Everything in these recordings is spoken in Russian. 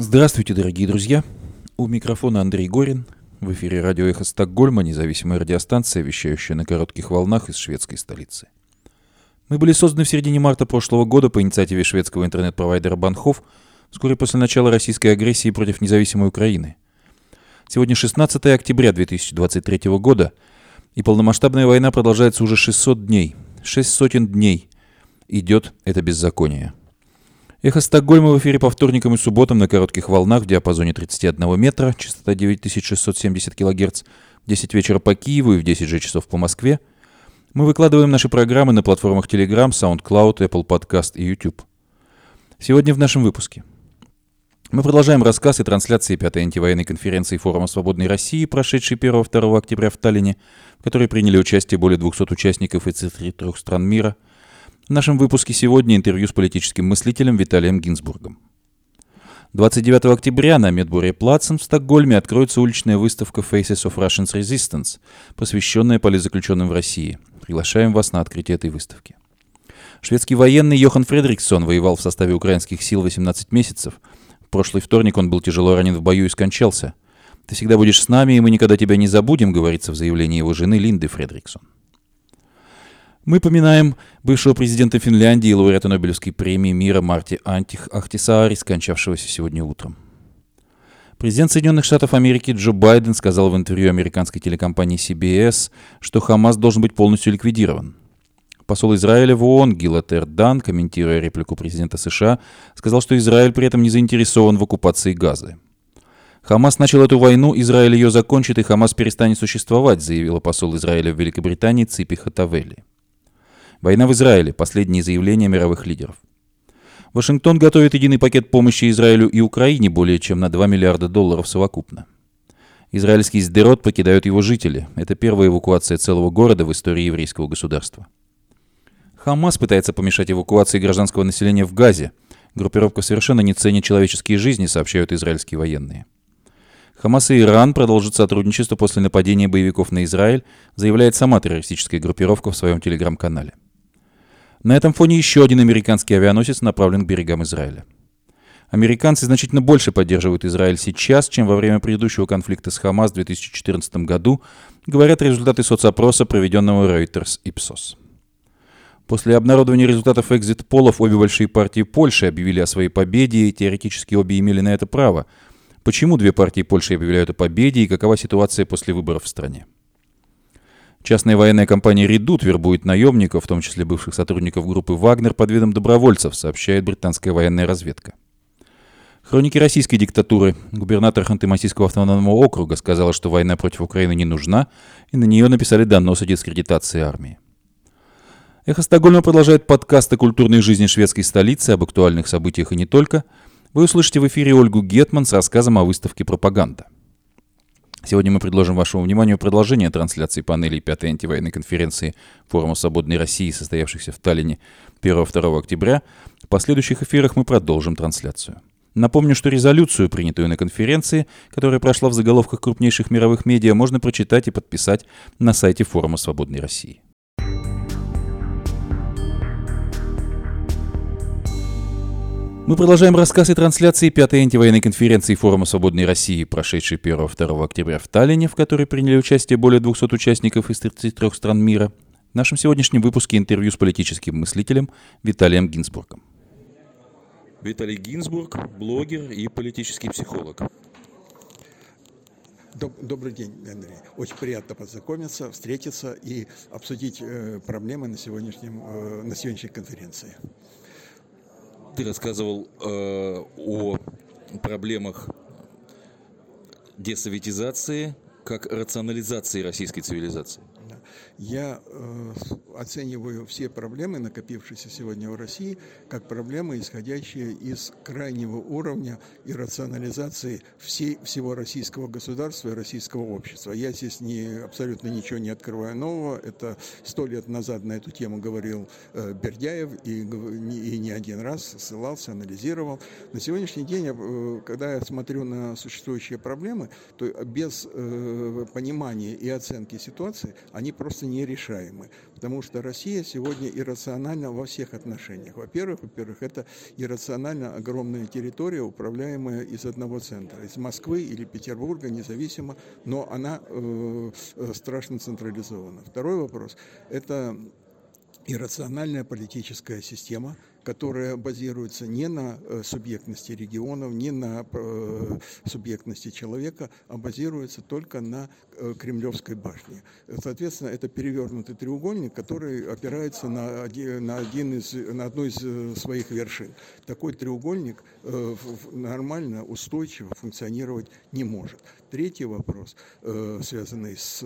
Здравствуйте, дорогие друзья. У микрофона Андрей Горин. В эфире радио «Эхо Стокгольма», независимая радиостанция, вещающая на коротких волнах из шведской столицы. Мы были созданы в середине марта прошлого года по инициативе шведского интернет-провайдера Банхов вскоре после начала российской агрессии против независимой Украины. Сегодня 16 октября 2023 года, и полномасштабная война продолжается уже 600 дней. Шесть сотен дней идет это беззаконие. Эхо Стокгольма в эфире по вторникам и субботам на коротких волнах в диапазоне 31 метра, частота 9670 кГц, в 10 вечера по Киеву и в 10 же часов по Москве. Мы выкладываем наши программы на платформах Telegram, SoundCloud, Apple Podcast и YouTube. Сегодня в нашем выпуске. Мы продолжаем рассказ и трансляции пятой антивоенной конференции Форума Свободной России, прошедшей 1-2 октября в Таллине, в которой приняли участие более 200 участников из 33 стран мира – в нашем выпуске сегодня интервью с политическим мыслителем Виталием Гинзбургом. 29 октября на Медбуре Плацен в Стокгольме откроется уличная выставка Faces of Russian Resistance, посвященная политзаключенным в России. Приглашаем вас на открытие этой выставки. Шведский военный Йохан Фредриксон воевал в составе украинских сил 18 месяцев. В прошлый вторник он был тяжело ранен в бою и скончался. «Ты всегда будешь с нами, и мы никогда тебя не забудем», говорится в заявлении его жены Линды Фредриксон. Мы поминаем бывшего президента Финляндии и лауреата Нобелевской премии мира Марти Антих Ахтисаари, скончавшегося сегодня утром. Президент Соединенных Штатов Америки Джо Байден сказал в интервью американской телекомпании CBS, что Хамас должен быть полностью ликвидирован. Посол Израиля в ООН Гилат Эрдан, комментируя реплику президента США, сказал, что Израиль при этом не заинтересован в оккупации Газы. Хамас начал эту войну, Израиль ее закончит, и Хамас перестанет существовать, заявила посол Израиля в Великобритании Ципи Хатавели. Война в Израиле. Последние заявления мировых лидеров. Вашингтон готовит единый пакет помощи Израилю и Украине более чем на 2 миллиарда долларов совокупно. Израильский Сдерот покидают его жители. Это первая эвакуация целого города в истории еврейского государства. Хамас пытается помешать эвакуации гражданского населения в Газе. Группировка совершенно не ценит человеческие жизни, сообщают израильские военные. Хамас и Иран продолжат сотрудничество после нападения боевиков на Израиль, заявляет сама террористическая группировка в своем телеграм-канале. На этом фоне еще один американский авианосец направлен к берегам Израиля. Американцы значительно больше поддерживают Израиль сейчас, чем во время предыдущего конфликта с Хамас в 2014 году, говорят результаты соцопроса, проведенного Reuters Ipsos. После обнародования результатов экзит-полов обе большие партии Польши объявили о своей победе, и теоретически обе имели на это право. Почему две партии Польши объявляют о победе и какова ситуация после выборов в стране? Частная военная компания «Редут» вербует наемников, в том числе бывших сотрудников группы «Вагнер» под видом добровольцев, сообщает британская военная разведка. Хроники российской диктатуры. Губернатор Ханты-Мансийского автономного округа сказала, что война против Украины не нужна, и на нее написали донос о дискредитации армии. Эхо Стокгольма продолжает подкаст о культурной жизни шведской столицы, об актуальных событиях и не только. Вы услышите в эфире Ольгу Гетман с рассказом о выставке «Пропаганда». Сегодня мы предложим вашему вниманию продолжение трансляции панелей пятой антивоенной конференции Форума Свободной России, состоявшейся в Таллине 1-2 октября. В последующих эфирах мы продолжим трансляцию. Напомню, что резолюцию, принятую на конференции, которая прошла в заголовках крупнейших мировых медиа, можно прочитать и подписать на сайте Форума Свободной России. Мы продолжаем рассказ и трансляции пятой антивоенной конференции Форума Свободной России, прошедшей 1-2 октября в Таллине, в которой приняли участие более 200 участников из 33 стран мира. В нашем сегодняшнем выпуске интервью с политическим мыслителем Виталием Гинзбургом. Виталий Гинзбург, блогер и политический психолог. Добрый день, Андрей. Очень приятно познакомиться, встретиться и обсудить э, проблемы на, сегодняшнем, э, на сегодняшней конференции ты рассказывал э, о проблемах десоветизации как рационализации российской цивилизации. Я э, оцениваю все проблемы, накопившиеся сегодня в России, как проблемы, исходящие из крайнего уровня и рационализации всей, всего российского государства и российского общества. Я здесь не, абсолютно ничего не открываю нового. Это сто лет назад на эту тему говорил э, Бердяев и, и не один раз ссылался, анализировал. На сегодняшний день, э, когда я смотрю на существующие проблемы, то без э, понимания и оценки ситуации они просто нерешаемы. Потому что Россия сегодня иррациональна во всех отношениях. Во-первых, во-первых, это иррационально огромная территория, управляемая из одного центра, из Москвы или Петербурга, независимо, но она э, э страшно централизована. Второй вопрос – это иррациональная политическая система, которая базируется не на э, субъектности регионов, не на э, субъектности человека, а базируется только на э, Кремлевской башне. Соответственно, это перевернутый треугольник, который опирается на один, на, один из, на одну из своих вершин. Такой треугольник нормально, устойчиво функционировать не может. Третий вопрос, связанный с...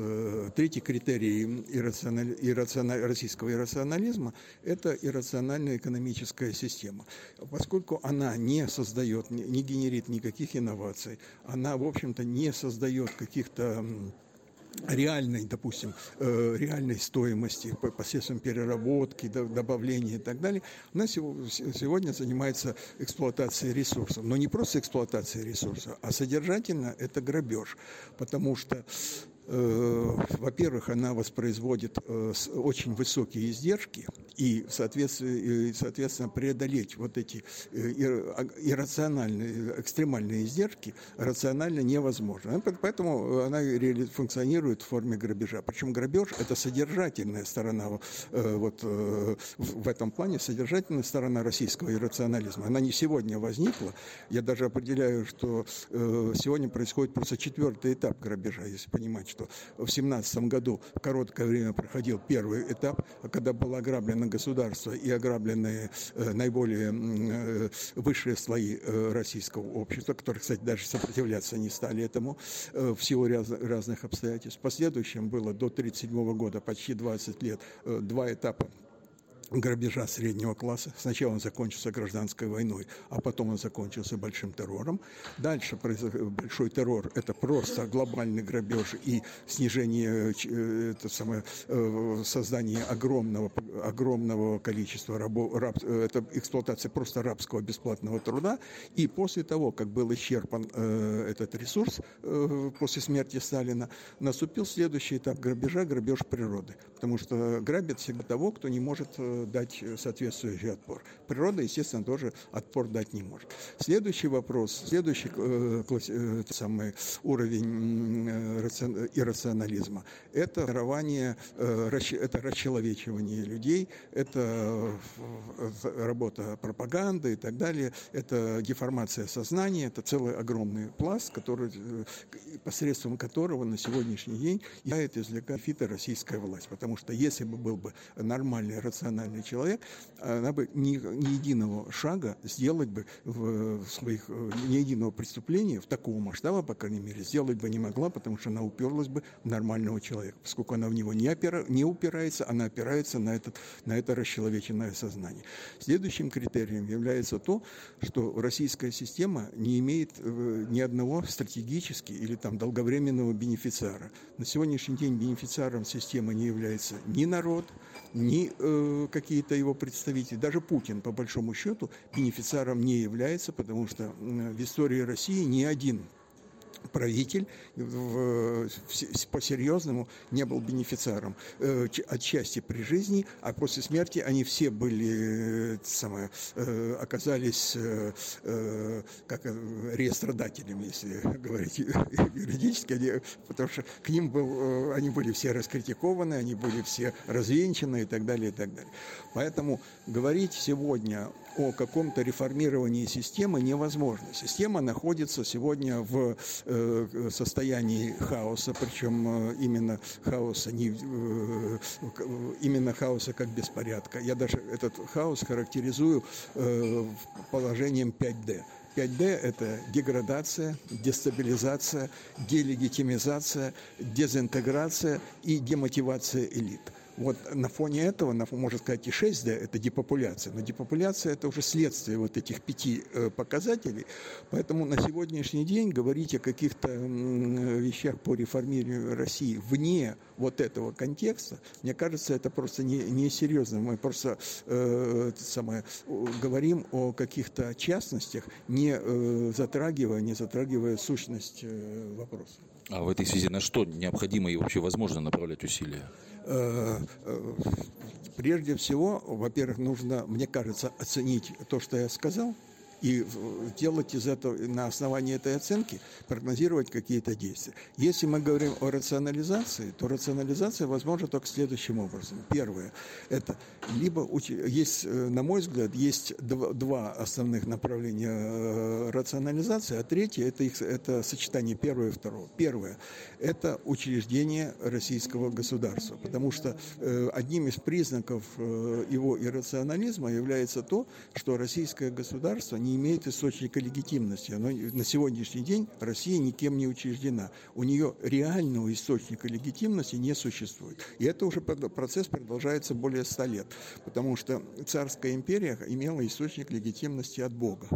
Третий критерий иррациональ, иррациональ, российского иррационализма – это иррациональная экономическая система. Поскольку она не создает, не генерит никаких инноваций, она, в общем-то, не создает каких-то реальной, допустим, э, реальной стоимости посредством переработки, добавления и так далее, она сегодня занимается эксплуатацией ресурсов. Но не просто эксплуатацией ресурсов, а содержательно это грабеж. Потому что во-первых, она воспроизводит э, очень высокие издержки, и, соответственно, соответственно преодолеть вот эти э, а, иррациональные, экстремальные издержки рационально невозможно. Поэтому она функционирует в форме грабежа. Причем грабеж – это содержательная сторона, вот в этом плане содержательная сторона российского иррационализма. Она не сегодня возникла. Я даже определяю, что сегодня происходит просто четвертый этап грабежа, если понимать, что в 17 году в короткое время проходил первый этап, когда было ограблено государство и ограблены э, наиболее э, высшие слои э, российского общества, которые, кстати, даже сопротивляться не стали этому в силу раз, разных обстоятельств. В последующем было до 1937 года почти 20 лет два этапа грабежа среднего класса. Сначала он закончился гражданской войной, а потом он закончился большим террором. Дальше большой террор – это просто глобальный грабеж и снижение, э, это самое, э, создание огромного, огромного количества рабов, раб, э, это эксплуатация просто рабского бесплатного труда. И после того, как был исчерпан этот ресурс после смерти Сталина, наступил следующий этап грабежа – грабеж природы. Потому что грабят всегда того, кто не может дать соответствующий отпор. Природа, естественно, тоже отпор дать не может. Следующий вопрос, следующий э, э, самый уровень э, иррационализма – это дарование, э, это расчеловечивание людей, это э, работа пропаганды и так далее, это деформация сознания, это целый огромный пласт, который, э, посредством которого на сегодняшний день является извлекать фито российская власть. Потому что если бы был бы нормальный, рациональный нормальный человек, она бы ни, ни единого шага сделать бы в своих, ни единого преступления в такого масштаба, по крайней мере, сделать бы не могла, потому что она уперлась бы в нормального человека. Поскольку она в него не, опира, не упирается, она опирается на, этот, на это расчеловеченное сознание. Следующим критерием является то, что российская система не имеет э, ни одного стратегически или там долговременного бенефициара. На сегодняшний день бенефициаром системы не является ни народ, ни э, какие-то его представители, даже Путин, по большому счету, бенефициаром не является, потому что в истории России ни один правитель по-серьезному не был бенефициаром. Э, отчасти при жизни, а после смерти они все были, э, самое, э, оказались как реестрадателями, если говорить юридически, они, потому что к ним был, они были все раскритикованы, они были все развенчаны и так далее, и так далее. Поэтому говорить сегодня о каком-то реформировании системы невозможно. Система находится сегодня в э, состоянии хаоса, причем э, именно хаоса, не, э, именно хаоса как беспорядка. Я даже этот хаос характеризую положением 5D. 5D – это деградация, дестабилизация, делегитимизация, дезинтеграция и демотивация элит – вот на фоне этого, можно сказать, и 6D – это депопуляция, но депопуляция – это уже следствие вот этих пяти э, показателей, поэтому на сегодняшний день говорить о каких-то вещах по реформированию России вне вот этого контекста, мне кажется, это просто не, несерьезно. Мы просто э, самое, говорим о каких-то частностях, не э, затрагивая, не затрагивая сущность э, вопроса. А в этой связи на что необходимо и вообще возможно направлять усилия? Э, э, прежде всего, во-первых, нужно, мне кажется, оценить то, что я сказал – и делать из этого, на основании этой оценки, прогнозировать какие-то действия. Если мы говорим о рационализации, то рационализация возможна только следующим образом. Первое, это либо, есть, э, на мой взгляд, есть два основных направления э, рационализации, а третье, это, их, это сочетание первого и второго. Первое, это учреждение российского государства, потому что э, одним из признаков его иррационализма является то, что российское государство не имеет источника легитимности. Оно, на сегодняшний день Россия никем не учреждена. У нее реального источника легитимности не существует. И это уже процесс продолжается более ста лет, потому что царская империя имела источник легитимности от Бога.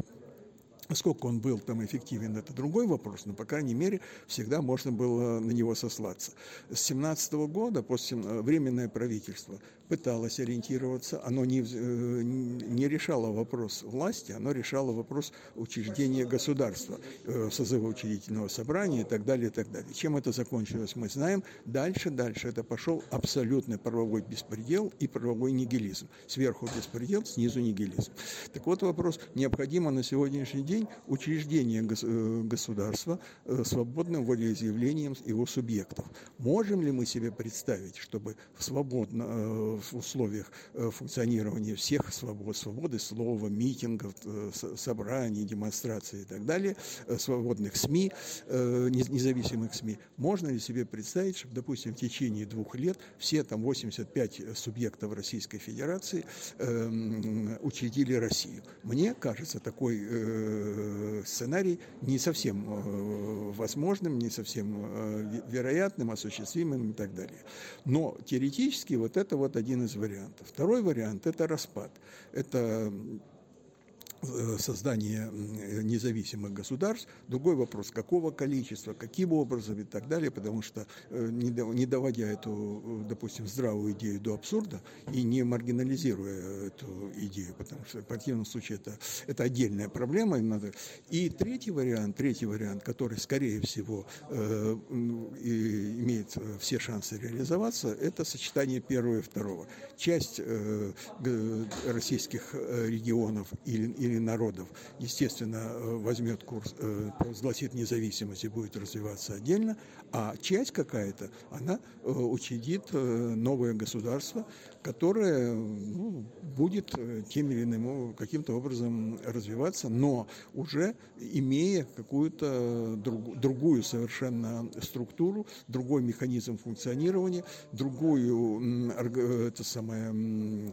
Сколько он был там эффективен, это другой вопрос, но, по крайней мере, всегда можно было на него сослаться. С 17 года, после временное правительство, пыталось ориентироваться, оно не, э, не решало вопрос власти, оно решало вопрос учреждения государства, э, созыва учредительного собрания и так далее, и так далее. Чем это закончилось, мы знаем. Дальше, дальше это пошел абсолютный правовой беспредел и правовой нигилизм. Сверху беспредел, снизу нигилизм. Так вот вопрос, необходимо на сегодняшний день учреждение э, государства свободным волеизъявлением его субъектов. Можем ли мы себе представить, чтобы свободно в условиях э, функционирования всех свобод, свободы слова, митингов, э, собраний, демонстраций и так далее, э, свободных СМИ, независимых СМИ, можно ли себе представить, что, допустим, в течение двух лет все там 85 субъектов Российской Федерации эм, учредили Россию? Мне кажется, такой сценарий не совсем возможным, не совсем вероятным, осуществимым и так далее. Но теоретически вот это вот один из вариантов. Второй вариант – это распад. Это создание независимых государств. Другой вопрос, какого количества, каким образом и так далее, потому что э, не доводя эту, э, допустим, здравую идею до абсурда и не маргинализируя эту идею, потому что в противном случае это, это отдельная проблема. И третий вариант, третий вариант, который, скорее всего, имеет все шансы реализоваться, это сочетание первого и второго. Часть российских регионов или, или или народов, естественно, э, возьмет курс, э, провозгласит независимость и будет развиваться отдельно, а часть какая-то, она э, учредит новое государство, которое ну, будет тем или иным каким-то образом развиваться, но уже имея какую-то друг, другую совершенно структуру, другой механизм функционирования, другую, это самое,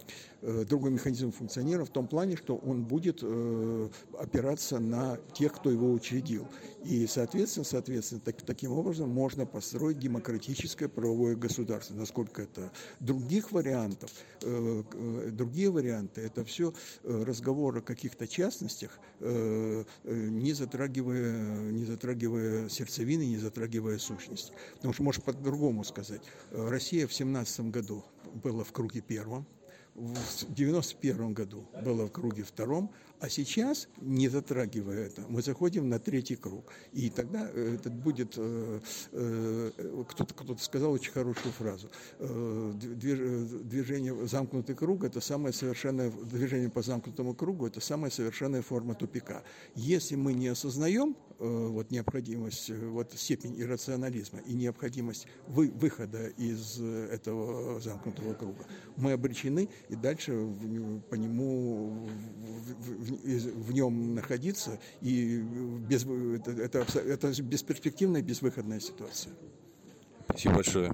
другой механизм функционирования в том плане, что он будет Э, опираться на тех, кто его учредил. И, соответственно, соответственно так, таким образом можно построить демократическое правовое государство. Насколько это других вариантов, э, э, другие варианты, это все э, разговоры о каких-то частностях, э, э, не затрагивая, не затрагивая сердцевины, не затрагивая сущность. Потому что, может, по-другому сказать, Россия в 17 году была в круге первом, в 91 году было в круге втором, а сейчас, не затрагивая это, мы заходим на третий круг. И тогда э, это будет, э, э, кто-то кто сказал очень хорошую фразу, движение замкнутый круг – это самое совершенное, движение по замкнутому кругу – это самая совершенная форма тупика. Если мы не осознаем вот необходимость, вот степень иррационализма и необходимость вы, выхода из этого замкнутого круга, мы обречены и дальше по нему в, в, в нем находиться, и без, это, это, это бесперспективная, безвыходная ситуация. Спасибо большое.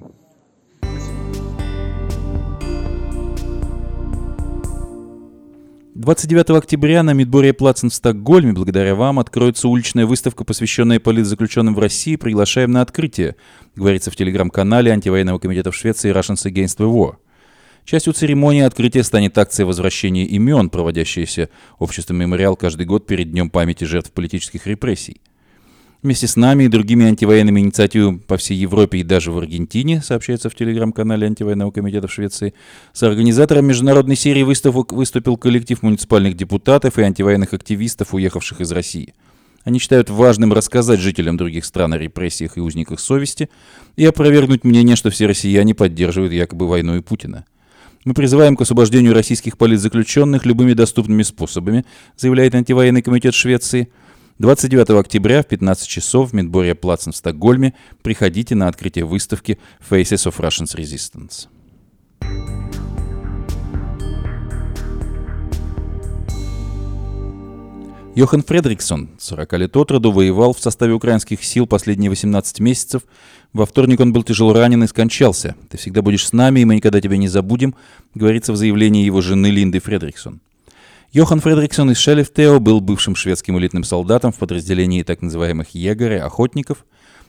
29 октября на Мидборе Плацен в Стокгольме, благодаря вам, откроется уличная выставка, посвященная политзаключенным в России. Приглашаем на открытие, говорится в телеграм-канале антивоенного комитета в Швеции Russians Against the War. Частью церемонии открытия станет акция возвращения имен, проводящаяся обществом «Мемориал» каждый год перед Днем памяти жертв политических репрессий. Вместе с нами и другими антивоенными инициативами по всей Европе и даже в Аргентине, сообщается в телеграм-канале антивоенного комитета в Швеции, с организатором международной серии выставок выступил коллектив муниципальных депутатов и антивоенных активистов, уехавших из России. Они считают важным рассказать жителям других стран о репрессиях и узниках совести и опровергнуть мнение, что все россияне поддерживают якобы войну и Путина. Мы призываем к освобождению российских политзаключенных любыми доступными способами, заявляет антивоенный комитет Швеции. 29 октября в 15 часов в Медборье Плацен в Стокгольме приходите на открытие выставки Faces of Russian Resistance. Йохан Фредриксон, 40 лет от роду, воевал в составе украинских сил последние 18 месяцев. Во вторник он был тяжело ранен и скончался. «Ты всегда будешь с нами, и мы никогда тебя не забудем», говорится в заявлении его жены Линды Фредриксон. Йохан Фредриксон из Шелефтео был бывшим шведским элитным солдатом в подразделении так называемых егорей, охотников.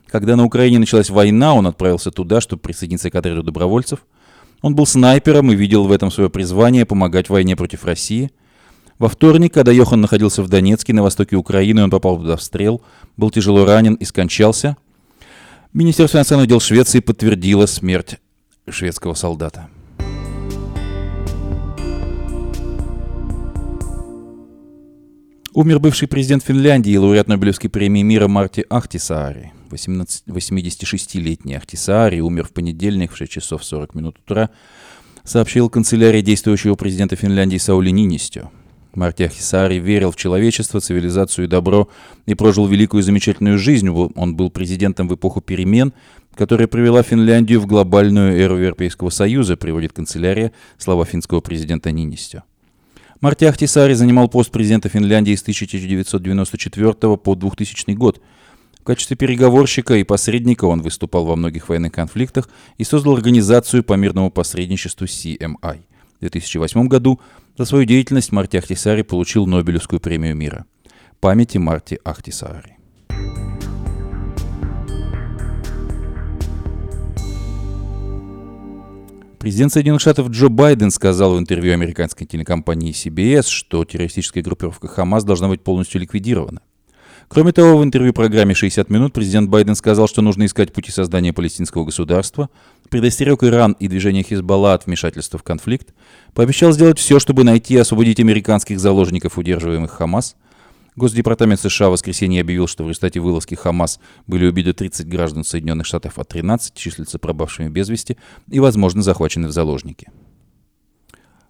Когда на Украине началась война, он отправился туда, чтобы присоединиться к отряду добровольцев. Он был снайпером и видел в этом свое призвание помогать в войне против России – во вторник, когда Йохан находился в Донецке, на востоке Украины, он попал под обстрел, был тяжело ранен и скончался. Министерство иностранных дел Швеции подтвердило смерть шведского солдата. Умер бывший президент Финляндии и лауреат Нобелевской премии мира Марти Ахтисаари. 86-летний Ахтисаари умер в понедельник в 6 часов 40 минут утра, сообщил канцелярия действующего президента Финляндии Саули Нинистё. Марти Ахисари верил в человечество, цивилизацию и добро и прожил великую и замечательную жизнь. Он был президентом в эпоху перемен, которая привела Финляндию в глобальную эру Европейского Союза, приводит канцелярия слова финского президента Нинистё. Марти Ахтисари занимал пост президента Финляндии с 1994 по 2000 год. В качестве переговорщика и посредника он выступал во многих военных конфликтах и создал организацию по мирному посредничеству CMI. В 2008 году за свою деятельность Марти Ахтисари получил Нобелевскую премию мира. Памяти Марти Ахтисари. Президент Соединенных Штатов Джо Байден сказал в интервью американской телекомпании CBS, что террористическая группировка Хамас должна быть полностью ликвидирована. Кроме того, в интервью программе «60 минут» президент Байден сказал, что нужно искать пути создания палестинского государства, предостерег Иран и движение Хизбалла от вмешательства в конфликт, пообещал сделать все, чтобы найти и освободить американских заложников, удерживаемых Хамас. Госдепартамент США в воскресенье объявил, что в результате вылазки Хамас были убиты 30 граждан Соединенных Штатов, а 13 числятся пропавшими без вести и, возможно, захвачены в заложники.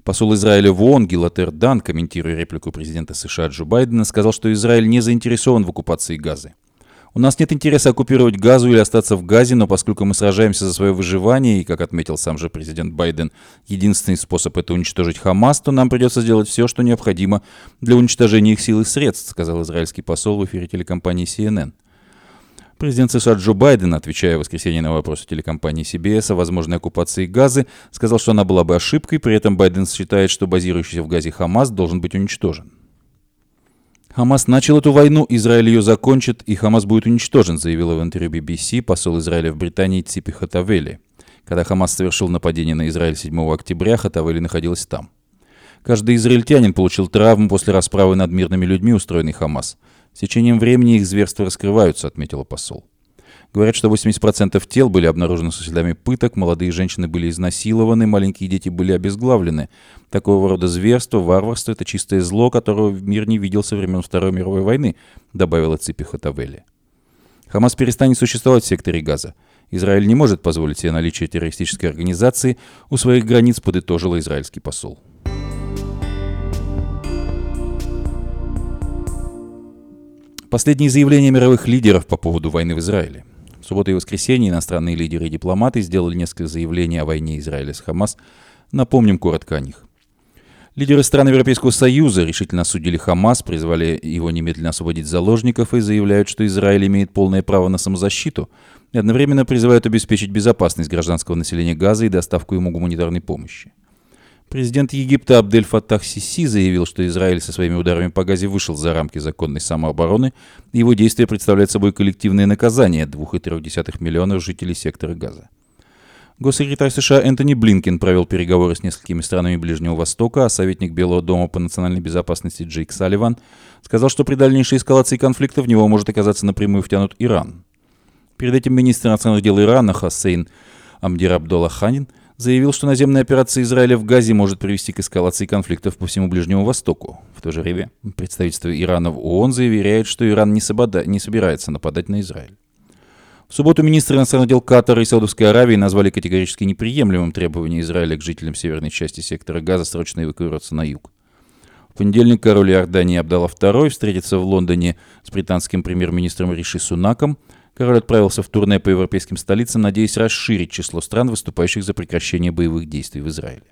Посол Израиля в ООН Гилатер Дан, комментируя реплику президента США Джо Байдена, сказал, что Израиль не заинтересован в оккупации Газы. У нас нет интереса оккупировать Газу или остаться в Газе, но поскольку мы сражаемся за свое выживание, и, как отметил сам же президент Байден, единственный способ это уничтожить Хамас, то нам придется сделать все, что необходимо для уничтожения их сил и средств, сказал израильский посол в эфире телекомпании CNN. Президент США Джо Байден, отвечая в воскресенье на вопросы телекомпании CBS о возможной оккупации Газы, сказал, что она была бы ошибкой, при этом Байден считает, что базирующийся в Газе Хамас должен быть уничтожен. Хамас начал эту войну, Израиль ее закончит, и Хамас будет уничтожен, заявила в интервью BBC посол Израиля в Британии Ципи Хатавели. Когда Хамас совершил нападение на Израиль 7 октября, Хатавели находилась там. Каждый израильтянин получил травму после расправы над мирными людьми, устроенной Хамас. С течением времени их зверства раскрываются, отметила посол. Говорят, что 80% тел были обнаружены со следами пыток, молодые женщины были изнасилованы, маленькие дети были обезглавлены. Такого рода зверство, варварство – это чистое зло, которого мир не видел со времен Второй мировой войны, добавила Ципи Хатавелли. Хамас перестанет существовать в секторе Газа. Израиль не может позволить себе наличие террористической организации у своих границ, подытожил израильский посол. Последние заявления мировых лидеров по поводу войны в Израиле. В субботу и воскресенье иностранные лидеры и дипломаты сделали несколько заявлений о войне Израиля с Хамас. Напомним коротко о них. Лидеры стран Европейского Союза решительно осудили Хамас, призвали его немедленно освободить заложников и заявляют, что Израиль имеет полное право на самозащиту, и одновременно призывают обеспечить безопасность гражданского населения Газа и доставку ему гуманитарной помощи. Президент Египта Абдель Фаттах Сиси заявил, что Израиль со своими ударами по Газе вышел за рамки законной самообороны, и его действия представляют собой коллективное наказание 2,3 миллионов жителей сектора Газа. Госсекретарь США Энтони Блинкен провел переговоры с несколькими странами Ближнего Востока, а советник Белого дома по национальной безопасности Джейк Салливан сказал, что при дальнейшей эскалации конфликта в него может оказаться напрямую втянут Иран. Перед этим министр национальных дел Ирана Хассейн Амдир Абдулла Ханин – заявил, что наземная операция Израиля в Газе может привести к эскалации конфликтов по всему Ближнему Востоку. В то же время представительство Ирана в ООН заверяет, что Иран не, собода... не собирается нападать на Израиль. В субботу министры иностранных дел Катара и Саудовской Аравии назвали категорически неприемлемым требование Израиля к жителям северной части сектора Газа срочно эвакуироваться на юг. В понедельник король Иордании Абдалла II встретится в Лондоне с британским премьер-министром Риши Сунаком – Король отправился в турне по европейским столицам, надеясь расширить число стран, выступающих за прекращение боевых действий в Израиле.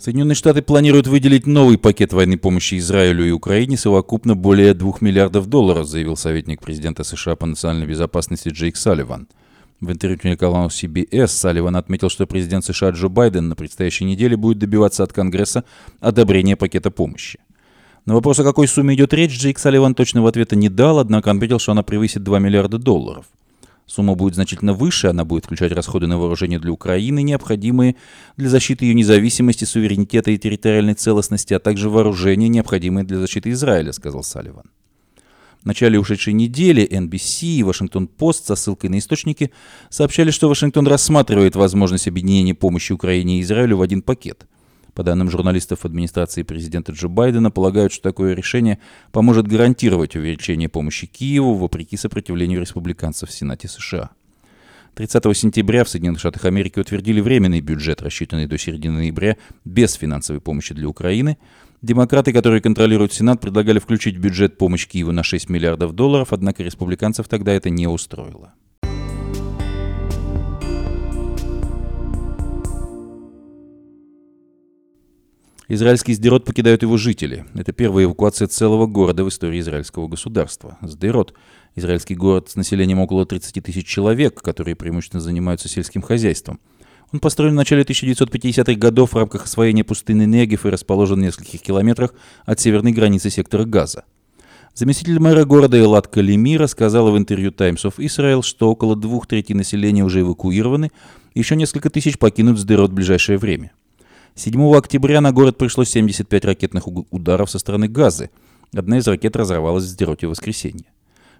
Соединенные Штаты планируют выделить новый пакет военной помощи Израилю и Украине совокупно более 2 миллиардов долларов, заявил советник президента США по национальной безопасности Джейк Салливан – в интервью телеканалу CBS Салливан отметил, что президент США Джо Байден на предстоящей неделе будет добиваться от Конгресса одобрения пакета помощи. На вопрос, о какой сумме идет речь, Джейк Салливан точного ответа не дал, однако отметил, что она превысит 2 миллиарда долларов. Сумма будет значительно выше, она будет включать расходы на вооружение для Украины, необходимые для защиты ее независимости, суверенитета и территориальной целостности, а также вооружения, необходимые для защиты Израиля, сказал Салливан. В начале ушедшей недели NBC и Вашингтон-Пост со ссылкой на источники сообщали, что Вашингтон рассматривает возможность объединения помощи Украине и Израилю в один пакет. По данным журналистов администрации президента Джо Байдена, полагают, что такое решение поможет гарантировать увеличение помощи Киеву вопреки сопротивлению республиканцев в Сенате США. 30 сентября в Соединенных Штатах Америки утвердили временный бюджет, рассчитанный до середины ноября без финансовой помощи для Украины – Демократы, которые контролируют Сенат, предлагали включить в бюджет помощь Киеву на 6 миллиардов долларов, однако республиканцев тогда это не устроило. Израильский Сдерот покидают его жители. Это первая эвакуация целого города в истории израильского государства. Сдерот – израильский город с населением около 30 тысяч человек, которые преимущественно занимаются сельским хозяйством – он построен в начале 1950-х годов в рамках освоения пустыни Негев и расположен в нескольких километрах от северной границы сектора Газа. Заместитель мэра города Элат Калими рассказала в интервью Times of Israel, что около двух третей населения уже эвакуированы, еще несколько тысяч покинут Сдерот в ближайшее время. 7 октября на город пришло 75 ракетных ударов со стороны Газы. Одна из ракет разорвалась в Сдероте в воскресенье.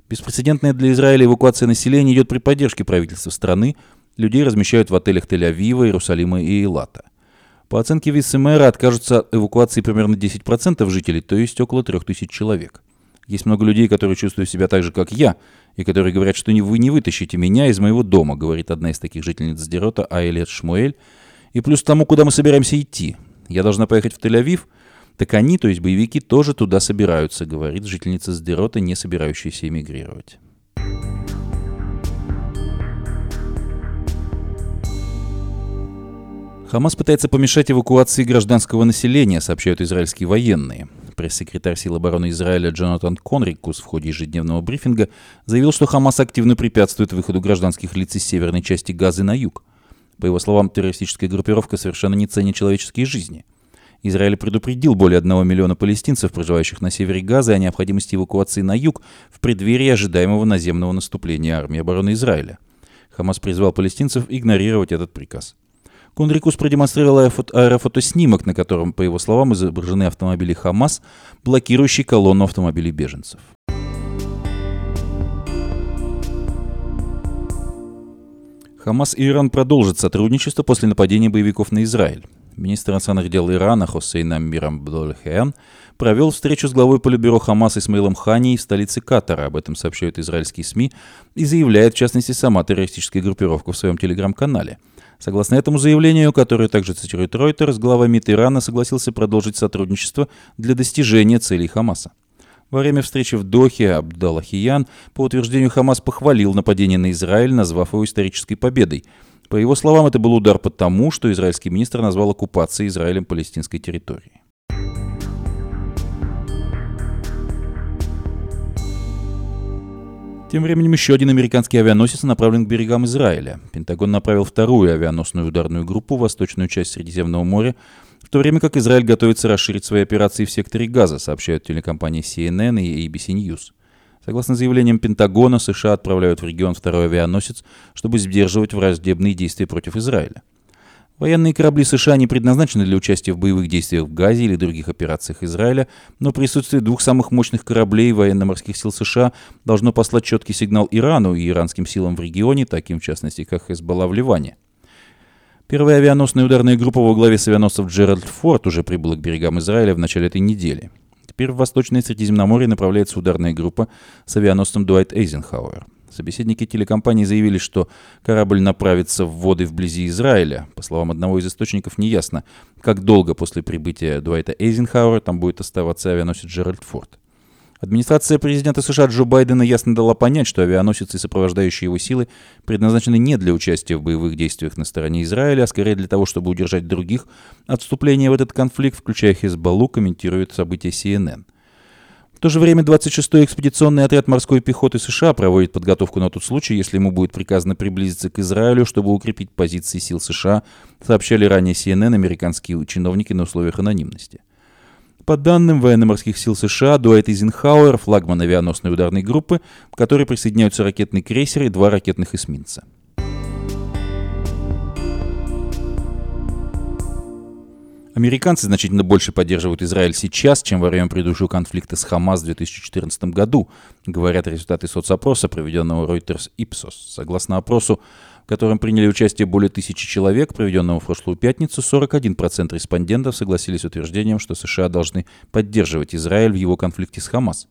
Беспрецедентная для Израиля эвакуация населения идет при поддержке правительства страны, Людей размещают в отелях Тель-Авива, Иерусалима и Элата. По оценке вице-мэра откажутся от эвакуации примерно 10% жителей, то есть около 3000 человек. Есть много людей, которые чувствуют себя так же, как я, и которые говорят, что вы не вытащите меня из моего дома, говорит одна из таких жительниц Сдерота, Айлет Шмуэль. И плюс тому, куда мы собираемся идти. Я должна поехать в Тель-Авив, так они, то есть боевики, тоже туда собираются, говорит жительница Сдерота, не собирающаяся эмигрировать. Хамас пытается помешать эвакуации гражданского населения, сообщают израильские военные. Пресс-секретарь сил обороны Израиля Джонатан Конрикус в ходе ежедневного брифинга заявил, что Хамас активно препятствует выходу гражданских лиц из северной части Газы на юг. По его словам, террористическая группировка совершенно не ценит человеческие жизни. Израиль предупредил более одного миллиона палестинцев, проживающих на севере Газы, о необходимости эвакуации на юг в преддверии ожидаемого наземного наступления армии обороны Израиля. Хамас призвал палестинцев игнорировать этот приказ. Кунрикус продемонстрировал аэрофотоснимок, на котором, по его словам, изображены автомобили «Хамас», блокирующие колонну автомобилей беженцев. Хамас и Иран продолжат сотрудничество после нападения боевиков на Израиль. Министр иностранных дел Ирана Хосейн Амирам Бдолхеян провел встречу с главой Политбюро Хамас Исмаилом Хани в столице Катара. Об этом сообщают израильские СМИ и заявляет, в частности, сама террористическая группировка в своем телеграм-канале – Согласно этому заявлению, которое также цитирует Reuters, глава МИД Ирана согласился продолжить сотрудничество для достижения целей Хамаса. Во время встречи в Дохе Абдаллахиян, по утверждению Хамас, похвалил нападение на Израиль, назвав его исторической победой. По его словам, это был удар по тому, что израильский министр назвал оккупацией Израилем палестинской территории. Тем временем еще один американский авианосец направлен к берегам Израиля. Пентагон направил вторую авианосную ударную группу в восточную часть Средиземного моря, в то время как Израиль готовится расширить свои операции в секторе Газа, сообщают телекомпании CNN и ABC News. Согласно заявлениям Пентагона, США отправляют в регион второй авианосец, чтобы сдерживать враждебные действия против Израиля. Военные корабли США не предназначены для участия в боевых действиях в Газе или других операциях Израиля, но присутствие двух самых мощных кораблей военно-морских сил США должно послать четкий сигнал Ирану и иранским силам в регионе, таким в частности, как Хезбалла в Ливане. Первая авианосная ударная группа во главе с авианосцев Джеральд Форд уже прибыла к берегам Израиля в начале этой недели. Теперь в Восточное Средиземноморье направляется ударная группа с авианосцем Дуайт Эйзенхауэр. Собеседники телекомпании заявили, что корабль направится в воды вблизи Израиля. По словам одного из источников, неясно, как долго после прибытия Дуайта Эйзенхауэра там будет оставаться авианосец Джеральд Форд. Администрация президента США Джо Байдена ясно дала понять, что авианосец и сопровождающие его силы предназначены не для участия в боевых действиях на стороне Израиля, а скорее для того, чтобы удержать других от вступления в этот конфликт, включая Хизбаллу, комментирует события CNN. В то же время 26-й экспедиционный отряд морской пехоты США проводит подготовку на тот случай, если ему будет приказано приблизиться к Израилю, чтобы укрепить позиции сил США, сообщали ранее CNN американские чиновники на условиях анонимности. По данным военно-морских сил США, Дуайт Эйзенхауэр – флагман авианосной ударной группы, к которой присоединяются ракетный крейсер и два ракетных эсминца. Американцы значительно больше поддерживают Израиль сейчас, чем во время предыдущего конфликта с Хамас в 2014 году, говорят результаты соцопроса, проведенного Reuters Ipsos. Согласно опросу, в котором приняли участие более тысячи человек, проведенного в прошлую пятницу, 41% респондентов согласились с утверждением, что США должны поддерживать Израиль в его конфликте с Хамас.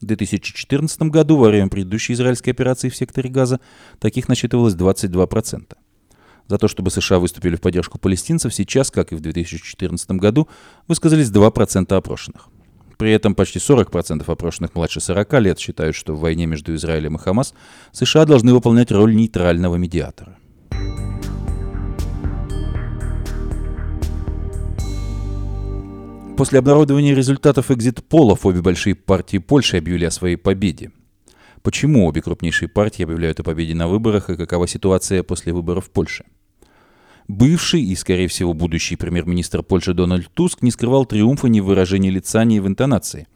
В 2014 году, во время предыдущей израильской операции в секторе Газа, таких насчитывалось 22%. За то, чтобы США выступили в поддержку палестинцев, сейчас, как и в 2014 году, высказались 2% опрошенных. При этом почти 40% опрошенных младше 40 лет считают, что в войне между Израилем и Хамас США должны выполнять роль нейтрального медиатора. После обнародования результатов экзит-полов обе большие партии Польши объявили о своей победе. Почему обе крупнейшие партии объявляют о победе на выборах и какова ситуация после выборов в Польше? Бывший и, скорее всего, будущий премьер-министр Польши Дональд Туск не скрывал триумфа ни в выражении лица, ни в интонации.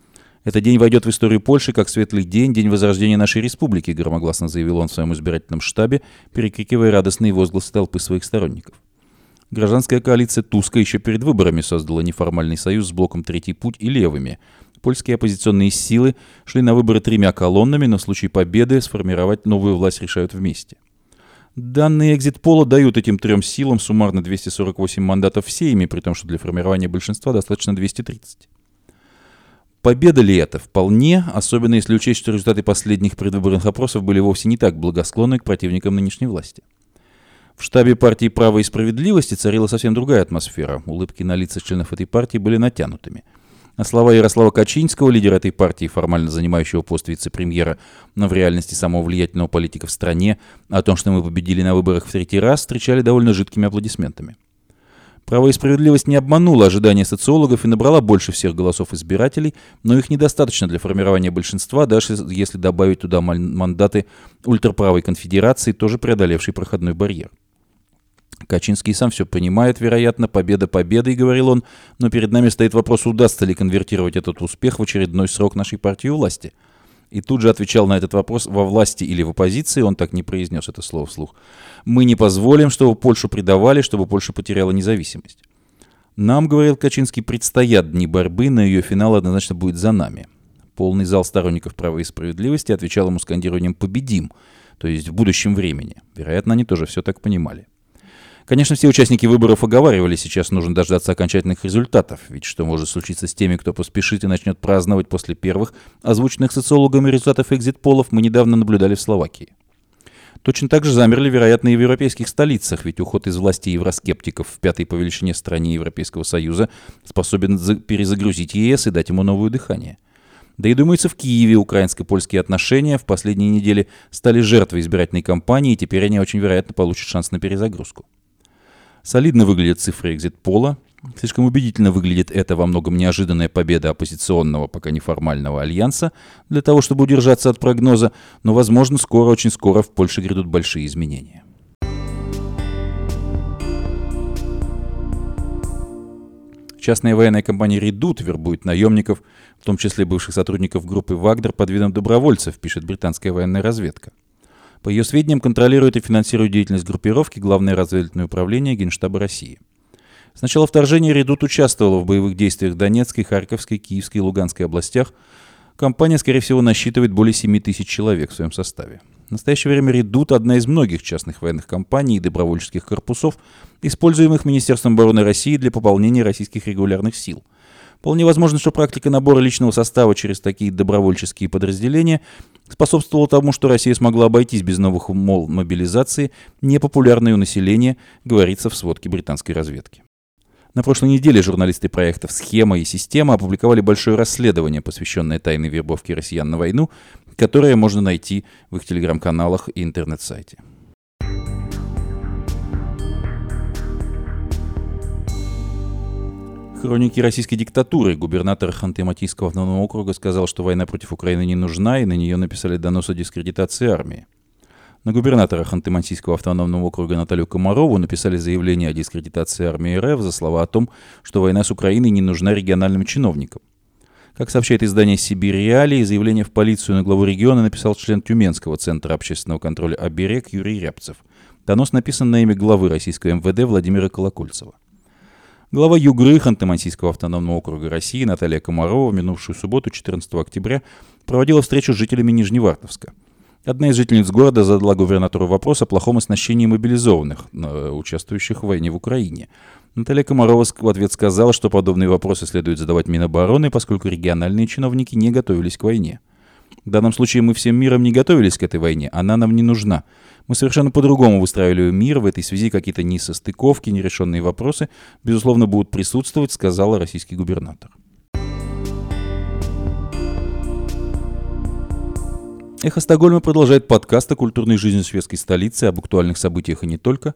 «Этот день войдет в историю Польши как светлый день, день возрождения нашей республики», громогласно заявил он в своем избирательном штабе, перекрикивая радостные возгласы толпы своих сторонников. Гражданская коалиция Туска еще перед выборами создала неформальный союз с блоком «Третий путь» и «Левыми». Польские оппозиционные силы шли на выборы тремя колоннами, но в случае победы сформировать новую власть решают вместе. Данные экзит-пола дают этим трем силам суммарно 248 мандатов в Сейме, при том, что для формирования большинства достаточно 230. Победа ли это? Вполне, особенно если учесть, что результаты последних предвыборных опросов были вовсе не так благосклонны к противникам нынешней власти. В штабе партии «Право и справедливости» царила совсем другая атмосфера. Улыбки на лицах членов этой партии были натянутыми – а слова Ярослава Качинского, лидера этой партии, формально занимающего пост вице-премьера, но в реальности самого влиятельного политика в стране, о том, что мы победили на выборах в третий раз, встречали довольно жидкими аплодисментами. Право и справедливость не обманула ожидания социологов и набрала больше всех голосов избирателей, но их недостаточно для формирования большинства, даже если добавить туда мандаты ультраправой конфедерации, тоже преодолевшей проходной барьер. Качинский сам все понимает, вероятно, победа победой, говорил он, но перед нами стоит вопрос, удастся ли конвертировать этот успех в очередной срок нашей партии власти. И тут же отвечал на этот вопрос во власти или в оппозиции, он так не произнес это слово вслух. Мы не позволим, чтобы Польшу предавали, чтобы Польша потеряла независимость. Нам, говорил Качинский, предстоят дни борьбы, но ее финал однозначно будет за нами. Полный зал сторонников права и справедливости отвечал ему скандированием «победим», то есть в будущем времени. Вероятно, они тоже все так понимали. Конечно, все участники выборов оговаривали, сейчас нужно дождаться окончательных результатов, ведь что может случиться с теми, кто поспешит и начнет праздновать после первых, озвученных социологами результатов экзит-полов, мы недавно наблюдали в Словакии. Точно так же замерли, вероятно, и в европейских столицах, ведь уход из власти евроскептиков в пятой по величине стране Европейского Союза способен перезагрузить ЕС и дать ему новое дыхание. Да и, думается, в Киеве украинско-польские отношения в последние недели стали жертвой избирательной кампании, и теперь они очень вероятно получат шанс на перезагрузку. Солидно выглядят цифры экзит-пола. Слишком убедительно выглядит это во многом неожиданная победа оппозиционного, пока неформального альянса для того, чтобы удержаться от прогноза, но, возможно, скоро, очень скоро в Польше грядут большие изменения. Частная военная компания «Редут» вербует наемников, в том числе бывших сотрудников группы «Вагнер» под видом добровольцев, пишет британская военная разведка. По ее сведениям, контролирует и финансирует деятельность группировки Главное разведывательное управление Генштаба России. С начала вторжения «Редут» участвовала в боевых действиях в Донецкой, Харьковской, Киевской и Луганской областях. Компания, скорее всего, насчитывает более 7 тысяч человек в своем составе. В настоящее время «Редут» — одна из многих частных военных компаний и добровольческих корпусов, используемых Министерством обороны России для пополнения российских регулярных сил. Вполне возможно, что практика набора личного состава через такие добровольческие подразделения способствовала тому, что Россия смогла обойтись без новых мол мобилизации, непопулярной у населения, говорится в сводке британской разведки. На прошлой неделе журналисты проектов «Схема» и «Система» опубликовали большое расследование, посвященное тайной вербовке россиян на войну, которое можно найти в их телеграм-каналах и интернет-сайте. Хроники российской диктатуры. Губернатор Ханты-Матийского автономного округа сказал, что война против Украины не нужна, и на нее написали донос о дискредитации армии. На губернатора Ханты-Мансийского автономного округа Наталью Комарову написали заявление о дискредитации армии РФ за слова о том, что война с Украиной не нужна региональным чиновникам. Как сообщает издание «Сибирь Реалии», заявление в полицию на главу региона написал член Тюменского центра общественного контроля «Оберег» Юрий Рябцев. Донос написан на имя главы российского МВД Владимира Колокольцева. Глава Югры Ханты-Мансийского автономного округа России Наталья Комарова в минувшую субботу, 14 октября, проводила встречу с жителями Нижневартовска – Одна из жительниц города задала губернатору вопрос о плохом оснащении мобилизованных, э, участвующих в войне в Украине. Наталья Комарова в ответ сказала, что подобные вопросы следует задавать Минобороны, поскольку региональные чиновники не готовились к войне. В данном случае мы всем миром не готовились к этой войне, она нам не нужна. Мы совершенно по-другому выстраивали мир, в этой связи какие-то несостыковки, нерешенные вопросы, безусловно, будут присутствовать, сказала российский губернатор. Эхо Стокгольма продолжает подкаст о культурной жизни шведской столицы, об актуальных событиях и не только.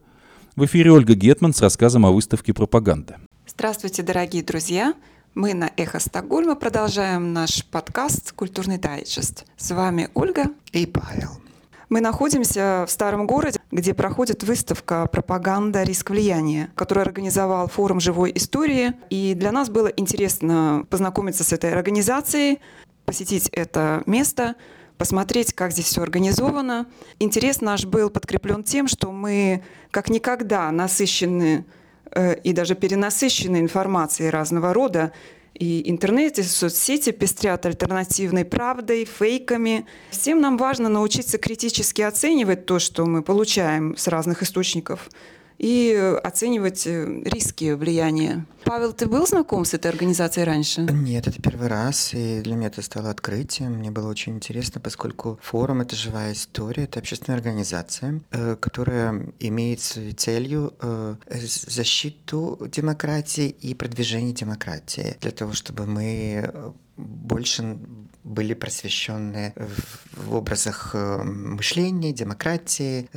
В эфире Ольга Гетман с рассказом о выставке «Пропаганда». Здравствуйте, дорогие друзья! Мы на Эхо Стокгольма продолжаем наш подкаст «Культурный дайджест». С вами Ольга и Павел. Мы находимся в старом городе, где проходит выставка «Пропаганда. Риск влияния», которую организовал форум живой истории. И для нас было интересно познакомиться с этой организацией, посетить это место – посмотреть, как здесь все организовано. Интерес наш был подкреплен тем, что мы как никогда насыщены э, и даже перенасыщены информацией разного рода. И интернет, и соцсети пестрят альтернативной правдой, фейками. Всем нам важно научиться критически оценивать то, что мы получаем с разных источников – и оценивать э, риски влияния. Павел, ты был знаком с этой организацией раньше? Нет, это первый раз, и для меня это стало открытием. Мне было очень интересно, поскольку форум — это живая история, это общественная организация, э, которая имеет целью э, защиту демократии и продвижение демократии, для того, чтобы мы больше были просвещены в образах мышления, демократии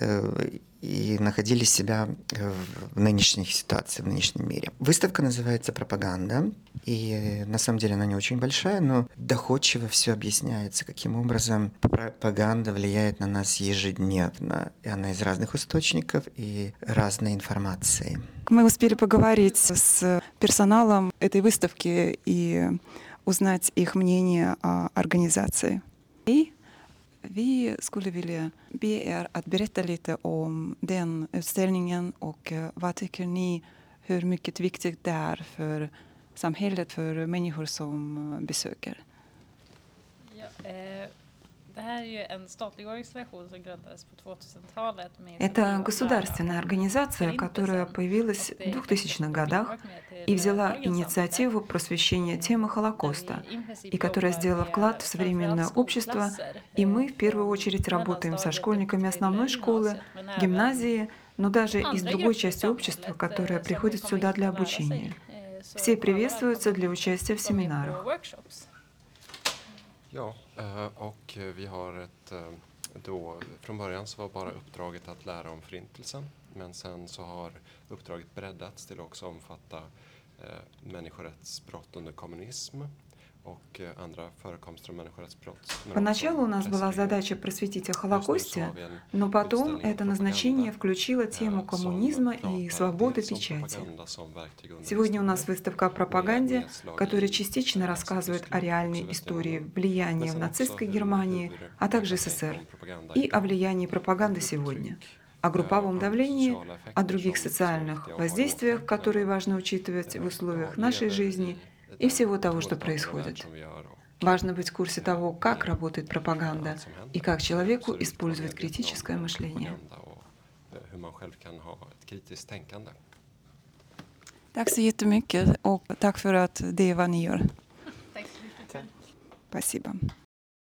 и находили себя э, в нынешней ситуации, в нынешнем мире. Выставка называется «Пропаганда», и на самом деле она не очень большая, но доходчиво все объясняется, каким образом пропаганда влияет на нас ежедневно. И она из разных источников и разной информации. Мы успели поговорить с персоналом этой выставки и узнать их мнение о организации. И Vi skulle vilja be er att berätta lite om den utställningen och eh, vad tycker ni hur mycket viktigt det är för samhället, för människor som eh, besöker? Ja, eh, Это государственная организация, которая появилась в 2000-х годах и взяла инициативу просвещения темы Холокоста, и которая сделала вклад в современное общество. И мы в первую очередь работаем со школьниками основной школы, гимназии, но даже из другой части общества, которая приходит сюда для обучения. Все приветствуются для участия в семинарах. Ja, eh, och vi har ett eh, då, från början så var bara uppdraget att lära om förintelsen men sen så har uppdraget breddats till att också omfatta eh, människorättsbrott under kommunism. Eh, Поначалу у нас была задача просветить о Холокосте, но потом это назначение включило eh, тему коммунизма и свободы печати. Сегодня у нас выставка о пропаганде, которая частично рассказывает о реальной истории влияния в нацистской Германии, а также СССР, и о влиянии пропаганды сегодня, о групповом давлении, о других социальных воздействиях, которые важно учитывать в условиях нашей жизни и всего того, что происходит. Важно быть в курсе того, как работает пропаганда и как человеку использовать критическое мышление. Так så jättemycket och tack för att det är vad ni gör. Tack så mycket. Спасибо.